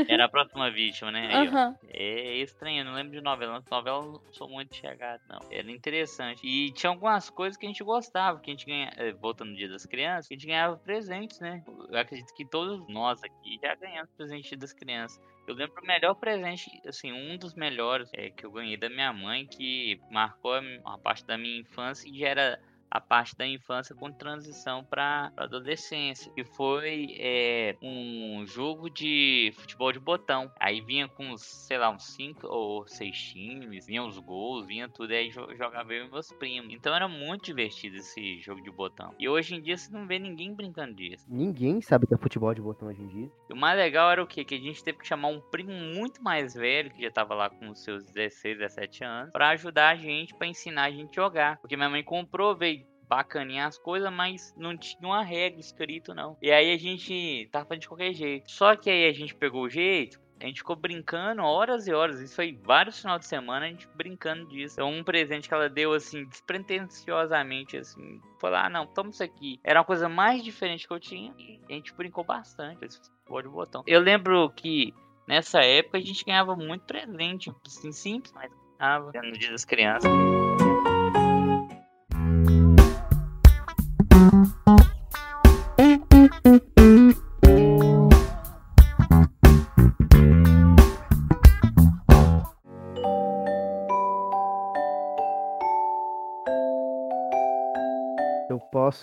S1: Era a próxima vítima, né?
S2: Aham.
S1: É estranho, eu não lembro de novela. Novela eu não sou muito chegado, não. Era interessante. E tinha algumas coisas que a gente gostava, que a gente ganha, eh, voltando no dia das crianças, que a gente ganhava presentes, né? Eu acredito que todos nós aqui já ganhamos presente das crianças. Eu lembro o melhor presente, assim, um dos melhores é, que eu ganhei da minha mãe, que marcou a uma parte da minha infância e já era a parte da infância com transição para adolescência, que foi é, um jogo de futebol de botão. Aí vinha com, sei lá, uns 5 ou 6 times, vinha os gols, vinha tudo, aí jo- jogava eu e meus primos. Então era muito divertido esse jogo de botão. E hoje em dia você não vê ninguém brincando disso.
S3: Ninguém sabe o que é futebol de botão hoje em dia.
S1: E o mais legal era o quê? Que a gente teve que chamar um primo muito mais velho, que já tava lá com os seus 16, 17 anos, pra ajudar a gente, pra ensinar a gente a jogar. Porque minha mãe comprou, veio bacaninha as coisas, mas não tinha uma regra escrito, não. E aí a gente tava fazendo de qualquer jeito. Só que aí a gente pegou o jeito, a gente ficou brincando horas e horas. Isso foi vários finais de semana a gente brincando disso. Então, um presente que ela deu, assim, despretensiosamente, assim, falou: ah, não, toma isso aqui. Era uma coisa mais diferente que eu tinha e a gente brincou bastante. Esse futebol de botão. Eu lembro que nessa época a gente ganhava muito presente, assim, simples, mas ganhava no dia das crianças.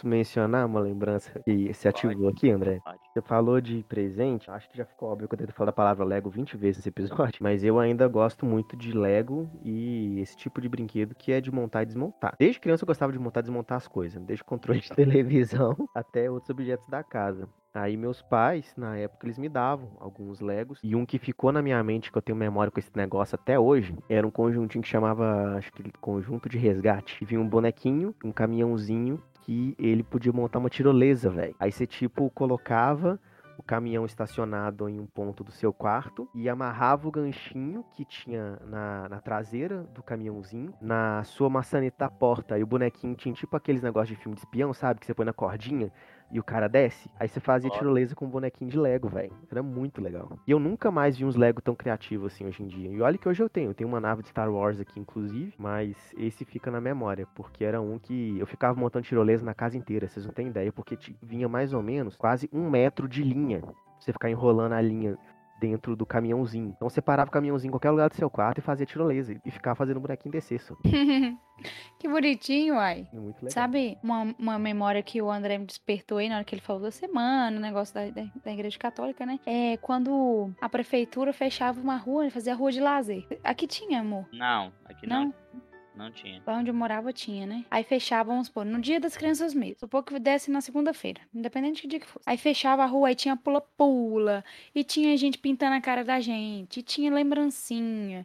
S3: Posso mencionar uma lembrança que se ativou aqui, André? Você falou de presente, acho que já ficou óbvio que eu tento falar a palavra Lego 20 vezes nesse episódio, mas eu ainda gosto muito de Lego e esse tipo de brinquedo que é de montar e desmontar. Desde criança eu gostava de montar e desmontar as coisas, desde controle de televisão até outros objetos da casa. Aí meus pais, na época, eles me davam alguns Legos. E um que ficou na minha mente, que eu tenho memória com esse negócio até hoje, era um conjuntinho que chamava, acho que conjunto de resgate. E vinha um bonequinho, um caminhãozinho, que ele podia montar uma tirolesa, velho. Aí você, tipo, colocava o caminhão estacionado em um ponto do seu quarto e amarrava o ganchinho que tinha na, na traseira do caminhãozinho, na sua maçaneta da porta. E o bonequinho tinha tipo aqueles negócios de filme de espião, sabe? Que você põe na cordinha e o cara desce. Aí você fazia tirolesa com um bonequinho de Lego, velho. Era muito legal. E eu nunca mais vi uns Lego tão criativos assim hoje em dia. E olha que hoje eu tenho. Eu tenho uma nave de Star Wars aqui, inclusive. Mas esse fica na memória. Porque era um que eu ficava montando tirolesa na casa inteira. Vocês não têm ideia. Porque vinha mais ou menos quase um metro de linha. Você ficar enrolando a linha dentro do caminhãozinho. Então você parava o caminhãozinho em qualquer lugar do seu quarto e fazia tirolesa. E ficava fazendo o bonequinho descer,
S2: que bonitinho, uai.
S3: É muito legal.
S2: Sabe uma, uma memória que o André me despertou aí na hora que ele falou da semana, o negócio da, da, da igreja católica, né? É quando a prefeitura fechava uma rua, fazia rua de lazer. Aqui tinha, amor?
S1: Não, aqui não. Não tinha.
S2: Lá onde eu morava tinha, né? Aí fechava, vamos supor, no dia das crianças mesmo. Supor que desse na segunda-feira, independente do dia que fosse. Aí fechava a rua, aí tinha pula-pula, e tinha gente pintando a cara da gente, e tinha lembrancinha,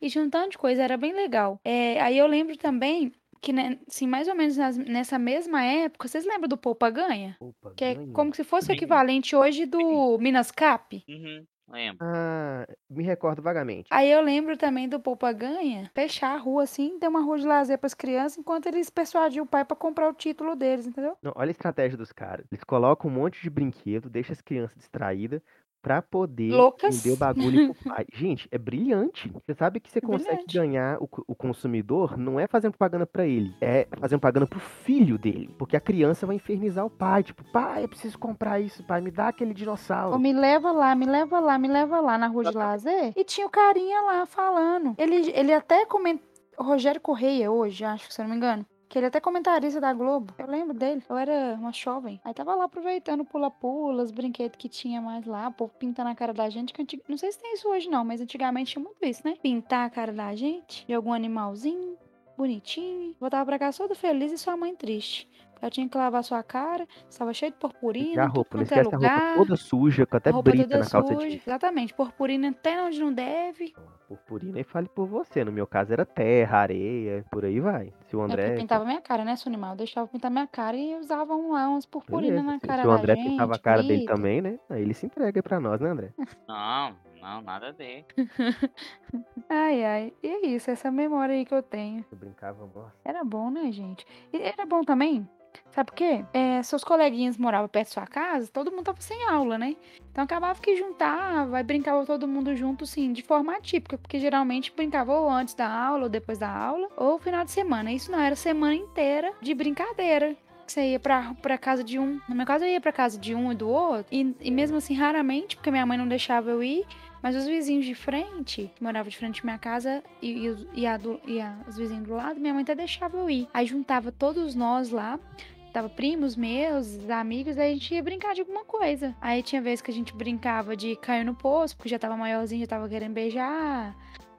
S2: e tinha um tanto de coisa, era bem legal. É, aí eu lembro também que, né, assim, mais ou menos nas- nessa mesma época, vocês lembram do Poupa Ganha?
S3: Opa,
S2: Que é
S3: ganha.
S2: como se fosse o equivalente hoje do Minas Cap.
S1: Uhum, lembro.
S3: Ah, me recordo vagamente.
S2: Aí eu lembro também do Poupa Ganha fechar a rua assim, ter uma rua de lazer para as crianças, enquanto eles persuadiam o pai para comprar o título deles, entendeu?
S3: Não, olha a estratégia dos caras. Eles colocam um monte de brinquedo, deixa as crianças distraídas pra poder
S2: Loucas.
S3: vender o bagulho pro pai. Gente, é brilhante. Você sabe que você consegue
S2: brilhante.
S3: ganhar o, o consumidor não é fazendo propaganda pra ele, é fazendo propaganda pro filho dele. Porque a criança vai infernizar o pai. Tipo, pai, eu preciso comprar isso, pai, me dá aquele
S2: Ou
S3: dinossauro.
S2: me leva lá, me leva lá, me leva lá na rua de lazer. E tinha o carinha lá falando. Ele, ele até comentou. Rogério Correia hoje, acho, se eu não me engano. Que ele é até comentarista da Globo. Eu lembro dele. Eu era uma jovem. Aí tava lá aproveitando pula-pula, os brinquedos que tinha mais lá. O povo pintando a cara da gente. Que antig... Não sei se tem isso hoje não, mas antigamente tinha muito isso, né? Pintar a cara da gente. De algum animalzinho. Bonitinho. Voltava pra casa todo feliz e sua mãe triste. Ela tinha que lavar sua cara. Estava cheio de
S3: E
S2: purpurina.
S3: a
S2: tudo
S3: roupa, não
S2: quanto é
S3: esquece a roupa
S2: lugar.
S3: toda suja, com até
S2: A
S3: brita na calça
S2: suja.
S3: jeans.
S2: Exatamente. Purpurina até onde não deve.
S3: Purpurina e fale por você. No meu caso era terra, areia, por aí vai. Se o
S2: É
S3: André.
S2: porque pintava minha cara, né, seu animal? Eu deixava pintar minha cara e usavam lá umas purpurinas na cara
S3: se o
S2: da
S3: André
S2: gente.
S3: pintava a cara dele também, né? Aí ele se entrega pra nós, né, André?
S1: Não, não, nada a ver.
S2: Ai, ai. E é isso, essa memória aí que eu tenho.
S3: Eu brincava, nossa.
S2: Era bom, né, gente? E era bom também. Sabe por quê? É, seus coleguinhas moravam perto da sua casa, todo mundo tava sem aula, né? Então acabava que juntava e brincava todo mundo junto, assim, de forma atípica, porque geralmente brincava ou antes da aula, ou depois da aula, ou final de semana. Isso não era semana inteira de brincadeira. Que Você ia pra, pra casa de um. No meu caso, eu ia pra casa de um e do outro. E, e mesmo assim, raramente, porque minha mãe não deixava eu ir. Mas os vizinhos de frente, que moravam de frente à minha casa, e, e, e a do- e a- os vizinhos do lado, minha mãe até deixava eu ir. Aí juntava todos nós lá. Tava primos meus, amigos, aí a gente ia brincar de alguma coisa. Aí tinha vezes que a gente brincava de cair no poço, porque já tava maiorzinho, já tava querendo beijar.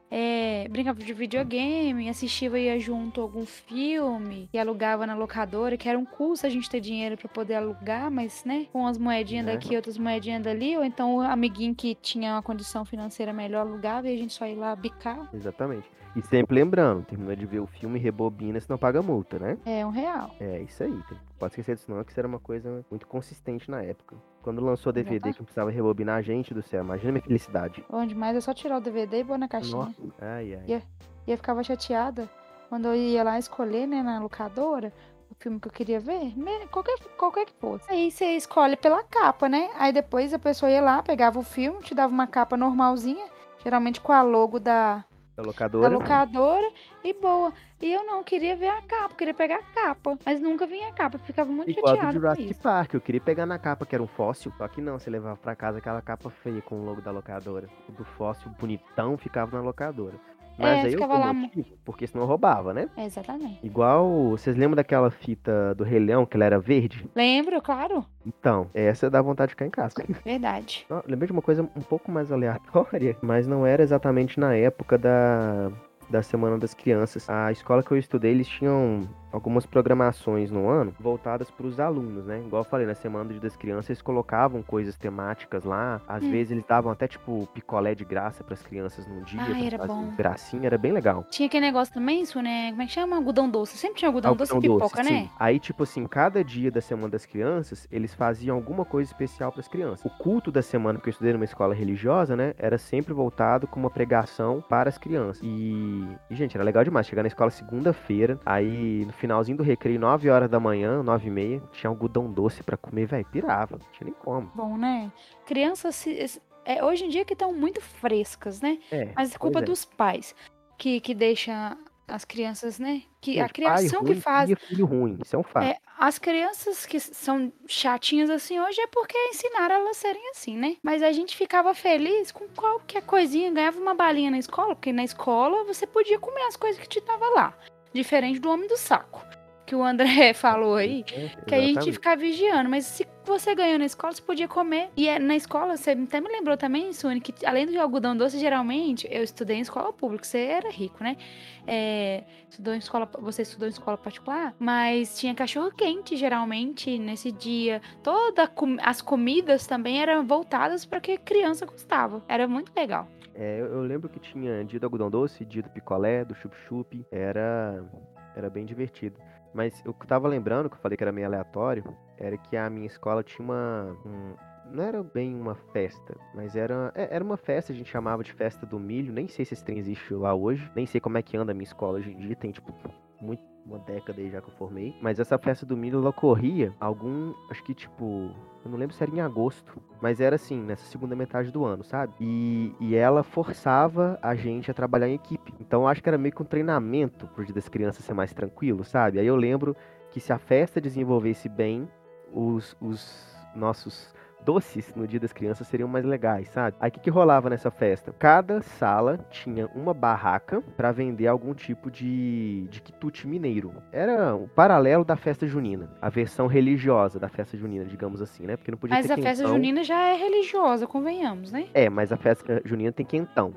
S2: É, brincava de videogame, assistia ia junto algum filme e alugava na locadora, que era um custo a gente ter dinheiro pra poder alugar, mas né, com as moedinhas
S3: Né?
S2: daqui, outras moedinhas dali, ou então o amiguinho que tinha uma condição financeira melhor alugava e a gente só ia lá bicar.
S3: Exatamente. E sempre lembrando, terminou de ver o filme, rebobina, senão paga multa, né?
S2: É um real.
S3: É, isso aí. Pode esquecer disso não, que isso era uma coisa muito consistente na época. Quando lançou DVD
S2: Exatamente.
S3: que precisava rebobinar, gente do céu, imagina minha felicidade.
S2: Onde mais é só tirar o DVD e pôr na caixinha.
S3: Nossa, ai, ai.
S2: E eu, e eu ficava chateada quando eu ia lá escolher, né, na locadora, o filme que eu queria ver, qualquer, qualquer que fosse. Aí você escolhe pela capa, né? Aí depois a pessoa ia lá, pegava o filme, te dava uma capa normalzinha, geralmente com a logo da,
S3: Da
S2: da
S3: locadora.
S2: locadora, e boa. E eu não queria ver a capa, queria pegar a capa. Mas nunca vinha a capa, ficava muito
S3: Igual a do
S2: chateada com
S3: Jurassic
S2: isso.
S3: Park, eu queria pegar na capa que era um fóssil, só que não, você levava pra casa aquela capa feia com o logo da locadora. O do fóssil bonitão ficava na locadora. Mas
S2: É,
S3: aí eu sou
S2: lá
S3: motivo, porque senão roubava, né?
S2: É, exatamente.
S3: Igual, vocês lembram daquela fita do Rei Leão, que ela era verde?
S2: Lembro, claro.
S3: Então, essa dá vontade de ficar em casa.
S2: Verdade.
S3: Ó, Lembrei de uma coisa um pouco mais aleatória, mas não era exatamente na época da, da Semana das Crianças. A escola que eu estudei, eles tinham algumas programações no ano voltadas para os alunos, né? Igual eu falei, na Semana do Dia das Crianças, eles colocavam coisas temáticas lá. Às
S2: Hum.
S3: vezes eles davam até, tipo, picolé de graça para as crianças num dia.
S2: Ah, era bom.
S3: Gracinha, era bem legal.
S2: Tinha aquele negócio também, isso, né? Como é que chama? Algodão doce. Sempre tinha algodão, doce e
S3: Algodão
S2: pipoca,
S3: doce,
S2: né?
S3: sim. Aí, tipo assim, cada dia da Semana das Crianças, eles faziam alguma coisa especial para as crianças. O culto da semana que eu estudei numa escola religiosa, né, era sempre voltado com uma pregação para as crianças. E, e, gente, era legal demais. Chegar na escola segunda-feira, aí no finalzinho do recreio, 9 horas da manhã, 9 e meia, tinha algodão doce para comer, velho, pirava. Não tinha nem como.
S2: Bom, né? Crianças se- é, hoje em dia que estão muito frescas, né?
S3: É,
S2: Mas é culpa
S3: é.
S2: dos pais que, que deixa as crianças, né? Que a
S3: Gente, pai
S2: criação que faz.
S3: cria filho ruim, isso é um fato.
S2: É, as crianças que são chatinhas assim hoje é porque ensinaram elas a serem assim, né? Mas a gente ficava feliz com qualquer coisinha, ganhava uma balinha na escola, porque na escola você podia comer as coisas que te tava lá. Diferente do homem do saco, que o André falou aí, que a gente ficar vigiando. Mas se você ganhou na escola, você podia comer. E é- na escola, você até me lembrou também, Sune, que além do algodão doce, geralmente, eu estudei em escola pública, você era rico, né? É, estudou em escola, você estudou em escola particular, mas tinha cachorro quente geralmente nesse dia. Todas as comidas também eram voltadas para que criança gostava. Era muito legal.
S3: É, eu, lembro que tinha dia do algodão doce, dia do picolé, do chup-chup. Era, era bem divertido. Mas eu tava lembrando, que eu falei que era meio aleatório, era que a minha escola tinha uma. um- não era bem uma festa, mas era, é, era uma festa, a gente chamava de festa do milho. Nem sei se esse trem existe lá hoje. Nem sei como é que anda a minha escola hoje em dia. Tem, tipo, muito, uma década aí já que eu formei. Mas essa festa do milho, ela ocorria algum. Acho que, tipo. Eu não lembro se era em agosto. Mas era assim, nessa segunda metade do ano, sabe? E, e ela forçava a gente a trabalhar em equipe. Então acho que era meio que um treinamento pro dia das crianças ser mais tranquilo, sabe? Aí eu lembro que se a festa desenvolvesse bem, os, os nossos doces no dia das crianças seriam mais legais, sabe? Aí o que, que rolava nessa festa? Cada sala tinha uma barraca para vender algum tipo de, de quitute mineiro. Era o paralelo da festa junina, a versão religiosa da festa junina, digamos assim, né? Porque não podia
S2: Mas
S3: ter
S2: a festa
S3: quentão.
S2: junina já é religiosa, convenhamos, né?
S3: É, mas a festa junina tem quentão.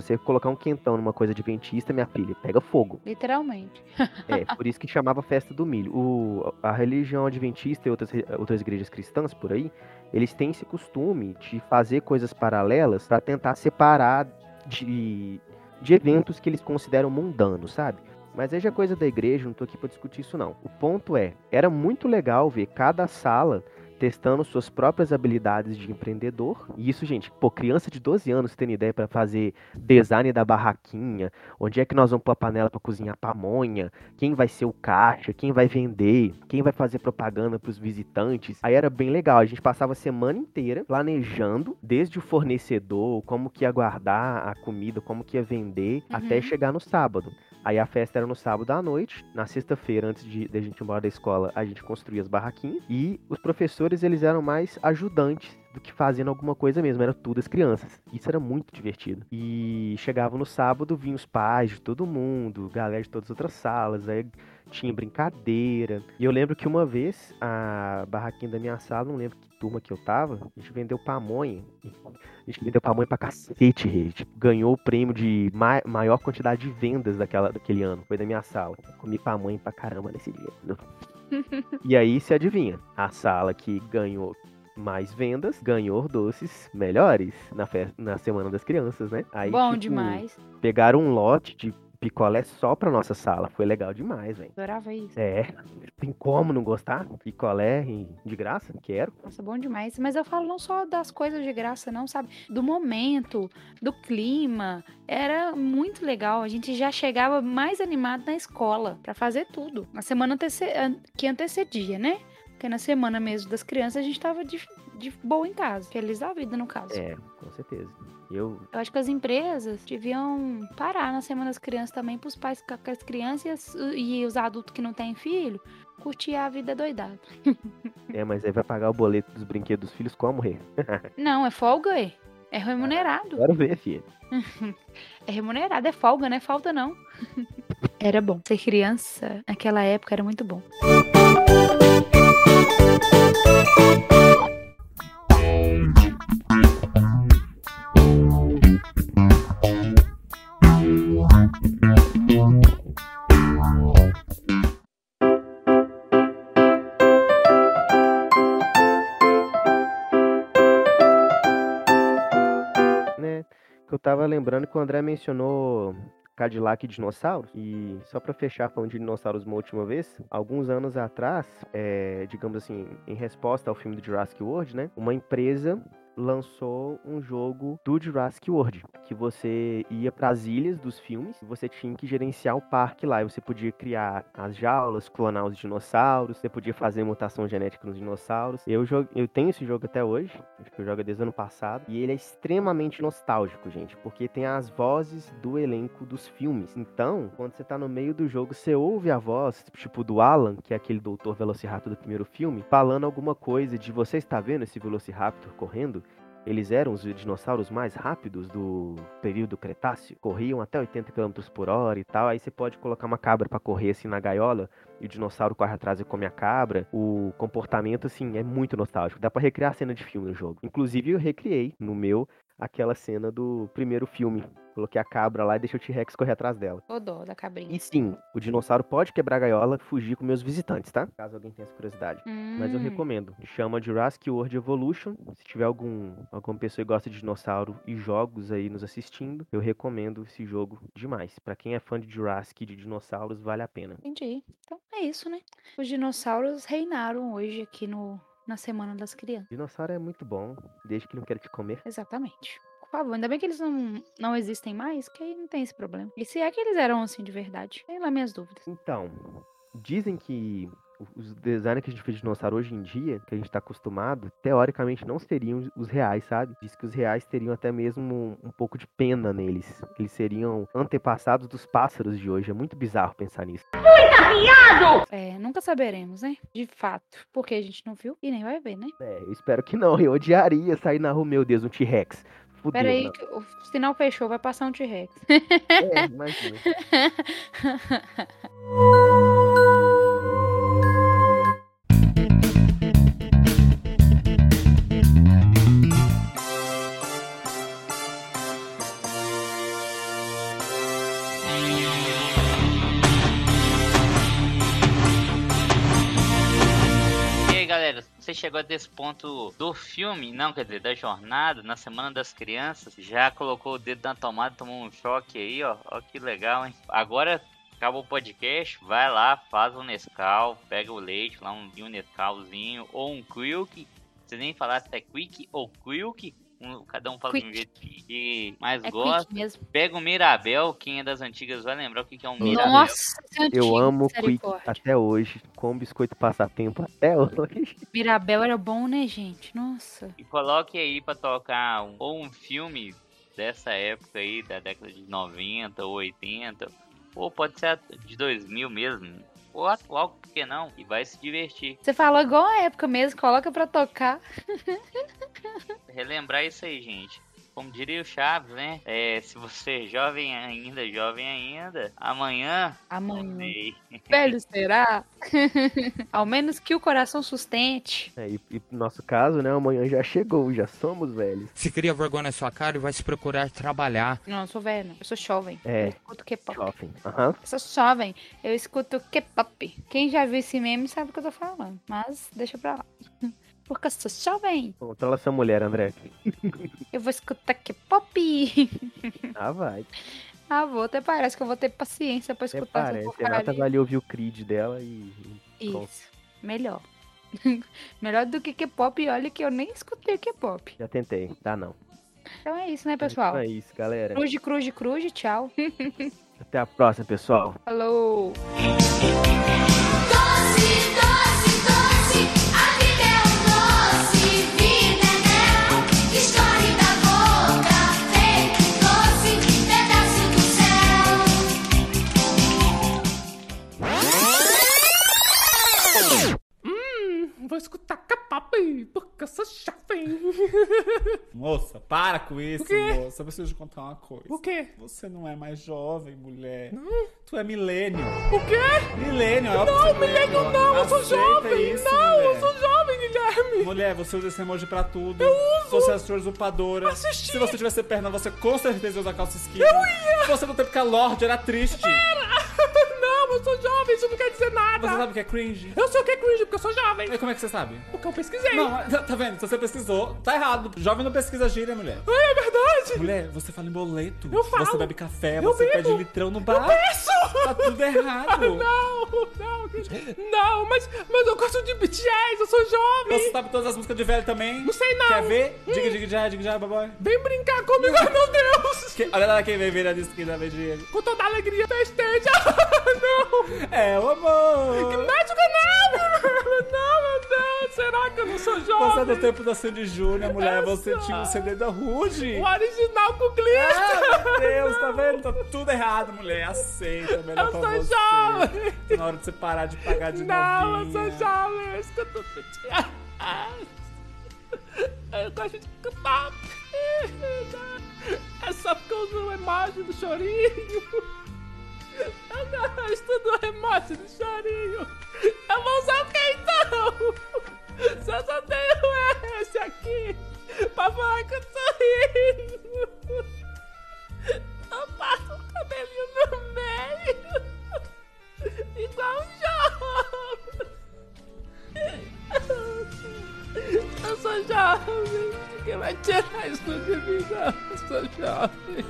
S3: Se você colocar um quentão numa coisa adventista, minha filha, pega fogo.
S2: Literalmente.
S3: É, por isso que chamava festa do milho. O, a religião adventista e outras, outras igrejas cristãs por aí, eles têm esse costume de fazer coisas paralelas para tentar separar de, de eventos que eles consideram mundanos, sabe? Mas é coisa da igreja, não tô aqui pra discutir isso não. O ponto é, era muito legal ver cada sala testando suas próprias habilidades de empreendedor. E isso, gente, pô, criança de 12 anos tendo ideia para fazer design da barraquinha, onde é que nós vamos pôr a panela para cozinhar pamonha, quem vai ser o caixa, quem vai vender, quem vai fazer propaganda para os visitantes. Aí era bem legal, a gente passava a semana inteira planejando, desde o fornecedor, como que ia guardar a comida, como que ia vender, até chegar no sábado. Aí a festa era no sábado à noite. Na sexta-feira, antes de, de a gente ir embora da escola, a gente construía as barraquinhas. E os professores, eles eram mais ajudantes do que fazendo alguma coisa mesmo. Era tudo as crianças. Isso era muito divertido. E chegava no sábado, vinham os pais de todo mundo, galera de todas as outras salas. Aí tinha brincadeira. E eu lembro que uma vez, a barraquinha da minha sala, não lembro que turma que eu tava, a gente vendeu pamonha. A gente vendeu pamonha pra cacete. Tipo, ganhou o prêmio de ma- maior quantidade de vendas daquela, daquele ano. Foi da minha sala. Comi pamonha pra caramba nesse dia. E aí, se adivinha, a sala que ganhou mais vendas ganhou doces melhores na, fe- na Semana das Crianças, né? Aí,
S2: Bom
S3: tipo,
S2: demais.
S3: Pegaram um lote de picolé só pra nossa sala. Foi legal demais, velho.
S2: Adorava isso.
S3: É, tem como não gostar? Picolé de graça? Quero.
S2: Nossa, bom demais. Mas eu falo não só das coisas de graça, não, sabe? Do momento, do clima. Era muito legal. A gente já chegava mais animado na escola pra fazer tudo. Na semana antece- que antecedia, né? Porque na semana mesmo das crianças a gente tava de, boa em casa. Feliz da vida, no caso.
S3: É, com certeza. Eu,
S2: Eu acho que as empresas deviam parar na Semana das Crianças também para os pais com as crianças e, e os adultos que não têm filho curtir a vida doidada.
S3: é, mas aí vai pagar o boleto dos brinquedos dos filhos como, rei?
S2: Não, é folga, é. É remunerado.
S3: Quero ver, filho.
S2: É remunerado, é folga, não é falta não. Era bom. Ser criança naquela época era muito bom.
S3: Tava lembrando que o André mencionou Cadillac e dinossauros. E só pra fechar falando de dinossauros uma última vez, alguns anos atrás, é, digamos assim, em resposta ao filme do Jurassic World, né? Uma empresa lançou um jogo do Jurassic World, que você ia para as ilhas dos filmes, você tinha que gerenciar o parque lá, e você podia criar as jaulas, clonar os dinossauros, você podia fazer mutação genética nos dinossauros. Eu, jogo, eu tenho esse jogo até hoje, acho que eu jogo desde o ano passado, e ele é extremamente nostálgico, gente, porque tem as vozes do elenco dos filmes. Então, quando você tá no meio do jogo, você ouve a voz, tipo do Alan, que é aquele doutor Velociraptor do primeiro filme, falando alguma coisa de você está vendo esse Velociraptor correndo? Eles eram os dinossauros mais rápidos do período Cretáceo, corriam até 80 km por hora e tal. Aí você pode colocar uma cabra para correr assim na gaiola e o dinossauro corre atrás e come a cabra. O comportamento, assim, é muito nostálgico. Dá para recriar a cena de filme no jogo. Inclusive, eu recriei no meu aquela cena do primeiro filme. Coloquei a cabra lá e deixei o T-Rex correr atrás dela.
S2: Ô dó da cabrinha.
S3: E sim, o dinossauro pode quebrar a gaiola e fugir com meus visitantes, tá? Caso alguém tenha essa curiosidade. Mas eu
S2: Hum.
S3: recomendo. Chama Jurassic World Evolution. Se tiver algum, alguma pessoa que gosta de dinossauro e jogos aí nos assistindo, eu recomendo esse jogo demais. Pra quem é fã de Jurassic e de dinossauros, vale a pena.
S2: Entendi. Então é isso, né? Os dinossauros reinaram hoje aqui no, na Semana das Crianças.
S3: Dinossauro é muito bom, desde que não quero te comer.
S2: Exatamente. Por favor, ainda bem que eles não, não existem mais, que aí não tem esse problema. E se é que eles eram assim de verdade? Tem lá minhas dúvidas.
S3: Então, dizem que os designs que a gente fez de dinossauro hoje em dia, que a gente tá acostumado, teoricamente não seriam os reais, sabe? Diz que os reais teriam até mesmo um, um pouco de pena neles. Eles seriam antepassados dos pássaros de hoje. É muito bizarro pensar nisso.
S2: É, nunca saberemos, né? De fato. Porque a gente não viu e nem vai ver, né?
S3: É, eu espero que não. Eu odiaria sair na rua, meu Deus, um T-Rex. Fudeu,
S2: Pera aí,
S3: não.
S2: que o sinal fechou, vai passar um T-Rex.
S3: É, imagina.
S1: chegou desse ponto do filme, não, quer dizer, da jornada, na Semana das Crianças, já colocou o dedo na tomada, tomou um choque aí, ó, ó que legal, hein? Agora, acabou o podcast, vai lá, faz um Nescau, pega o leite lá, um, um Nescauzinho, ou um Quick, você nem falar se é Quick ou Quick, um- cada um fala de um
S2: Quick.
S1: jeito que mais
S2: É
S1: gosta.
S2: quick mesmo.
S1: Pega o Mirabel, quem é das antigas vai lembrar o que que é um Mirabel.
S2: Nossa, é
S3: Eu
S2: antigo,
S3: amo Quick até hoje, com biscoito passatempo até hoje.
S2: Mirabel era bom, né, gente? Nossa.
S1: E coloque aí pra tocar um, ou um filme dessa época aí, da década de 90 ou 80, ou pode ser de 2000 mesmo, ou atual, por que não? E vai se divertir.
S2: Você falou igual a época mesmo, coloca pra tocar.
S1: Relembrar isso aí, gente. Como diria o Chaves, né? É, se você é jovem ainda, jovem ainda, amanhã.
S2: Amanhã.
S1: sei.
S2: Velho será? Ao menos que o coração sustente.
S3: É, e, e no nosso caso, né, amanhã já chegou, já somos velhos.
S12: Se cria vergonha na sua cara e vai se procurar trabalhar.
S2: Não, eu sou velho, eu sou jovem.
S3: É.
S2: Eu escuto K-pop.
S3: Jovem. Aham.
S2: Eu sou jovem, eu escuto K-pop. Quem já viu esse meme sabe o que eu tô falando. Mas deixa pra lá. Porque eu sou jovem.
S3: Controla essa mulher, André.
S2: Eu vou escutar K-pop.
S3: Ah, vai.
S2: ah, vou. Até parece que eu vou ter paciência pra
S3: Até
S2: escutar essa
S3: parece. A. Renata vai ali ouvir o Creed dela e. e pronto.
S2: Isso. Melhor. Melhor do que K-pop. E olha que eu nem escutei K-pop.
S3: Já tentei, dá não.
S2: Então é isso, né, pessoal?
S3: Então é isso, galera.
S2: Cruz, cruz, cruz, tchau.
S3: Até a próxima, pessoal.
S2: Falou.
S13: Escutar K-pop, porque eu sou jovem.
S14: Moça, para com isso, moça. Eu preciso te contar uma coisa.
S13: O quê?
S14: Você não é mais jovem, mulher.
S13: Não.
S14: Tu é milênio.
S13: O quê?
S14: Milênio, é
S13: Não,
S14: você
S13: milênio
S14: é
S13: não, eu sou jovem.
S14: isso,
S13: não, eu
S14: mulher.
S13: sou jovem, Guilherme.
S14: Mulher, você usa esse emoji pra tudo.
S13: Eu uso.
S14: Você é a sua usurpadora.
S13: Assisti.
S14: Se você tivesse perna, você com certeza ia usar calça skinny.
S13: Eu ia.
S14: Se você não tempo que a Lorde era triste.
S13: Eu jovem, isso não quer dizer nada.
S14: Você sabe o que é cringe?
S13: Eu sei o que é cringe, porque eu sou jovem.
S14: E como é que você sabe?
S13: Porque eu pesquisei.
S14: Não, tá tá vendo? Se você pesquisou, tá errado. Jovem não pesquisa gíria, mulher.
S13: Ai, é verdade.
S14: Mulher, você fala em boleto.
S13: Eu falo.
S14: Você bebe café,
S13: Eu
S14: você
S13: bebo.
S14: pede litrão no bar.
S13: Eu peço!
S14: Tá tudo errado.
S13: Não, não, não, mas, mas eu gosto de BTS, eu sou jovem.
S14: Você sabe todas as músicas de velho também?
S13: Não sei não.
S14: Quer ver? Diga, diga, já, diga, já, baboy.
S13: Vem brincar comigo, ai meu Deus.
S14: Que- olha lá quem vem vir na esquina, beijinho.
S13: Com toda a alegria festeja. não.
S14: É o amor.
S13: Que mete o canal. Não, meu Deus, será que eu não sou
S14: Você é do
S13: jovem?
S14: tempo da Sandy Júnior, mulher.
S13: Eu
S14: Você
S13: sou.
S14: tinha um CD da Ruge.
S13: O original com
S14: Ah,
S13: glitter.
S14: meu Deus, tá vendo? Tá tudo errado, mulher. Aceita, é melhor
S13: Eu
S14: pra
S13: sou
S14: você.
S13: jovem.
S14: Tá na hora de você parar de pagar de
S13: Não, eu
S14: novinha.
S13: sou jovem, eu escuto. Eu gosto de cantar. É só porque eu uso o emoji do chorinho. Eu gosto do emoji do chorinho. Eu vou usar o que então? Só só tenho esse aqui pra falar que eu tô rindo. Eu passo o cabelinho no meio, igual um jovem. Eu sou jovem. Quem vai tirar isso de mim? Eu sou jovem.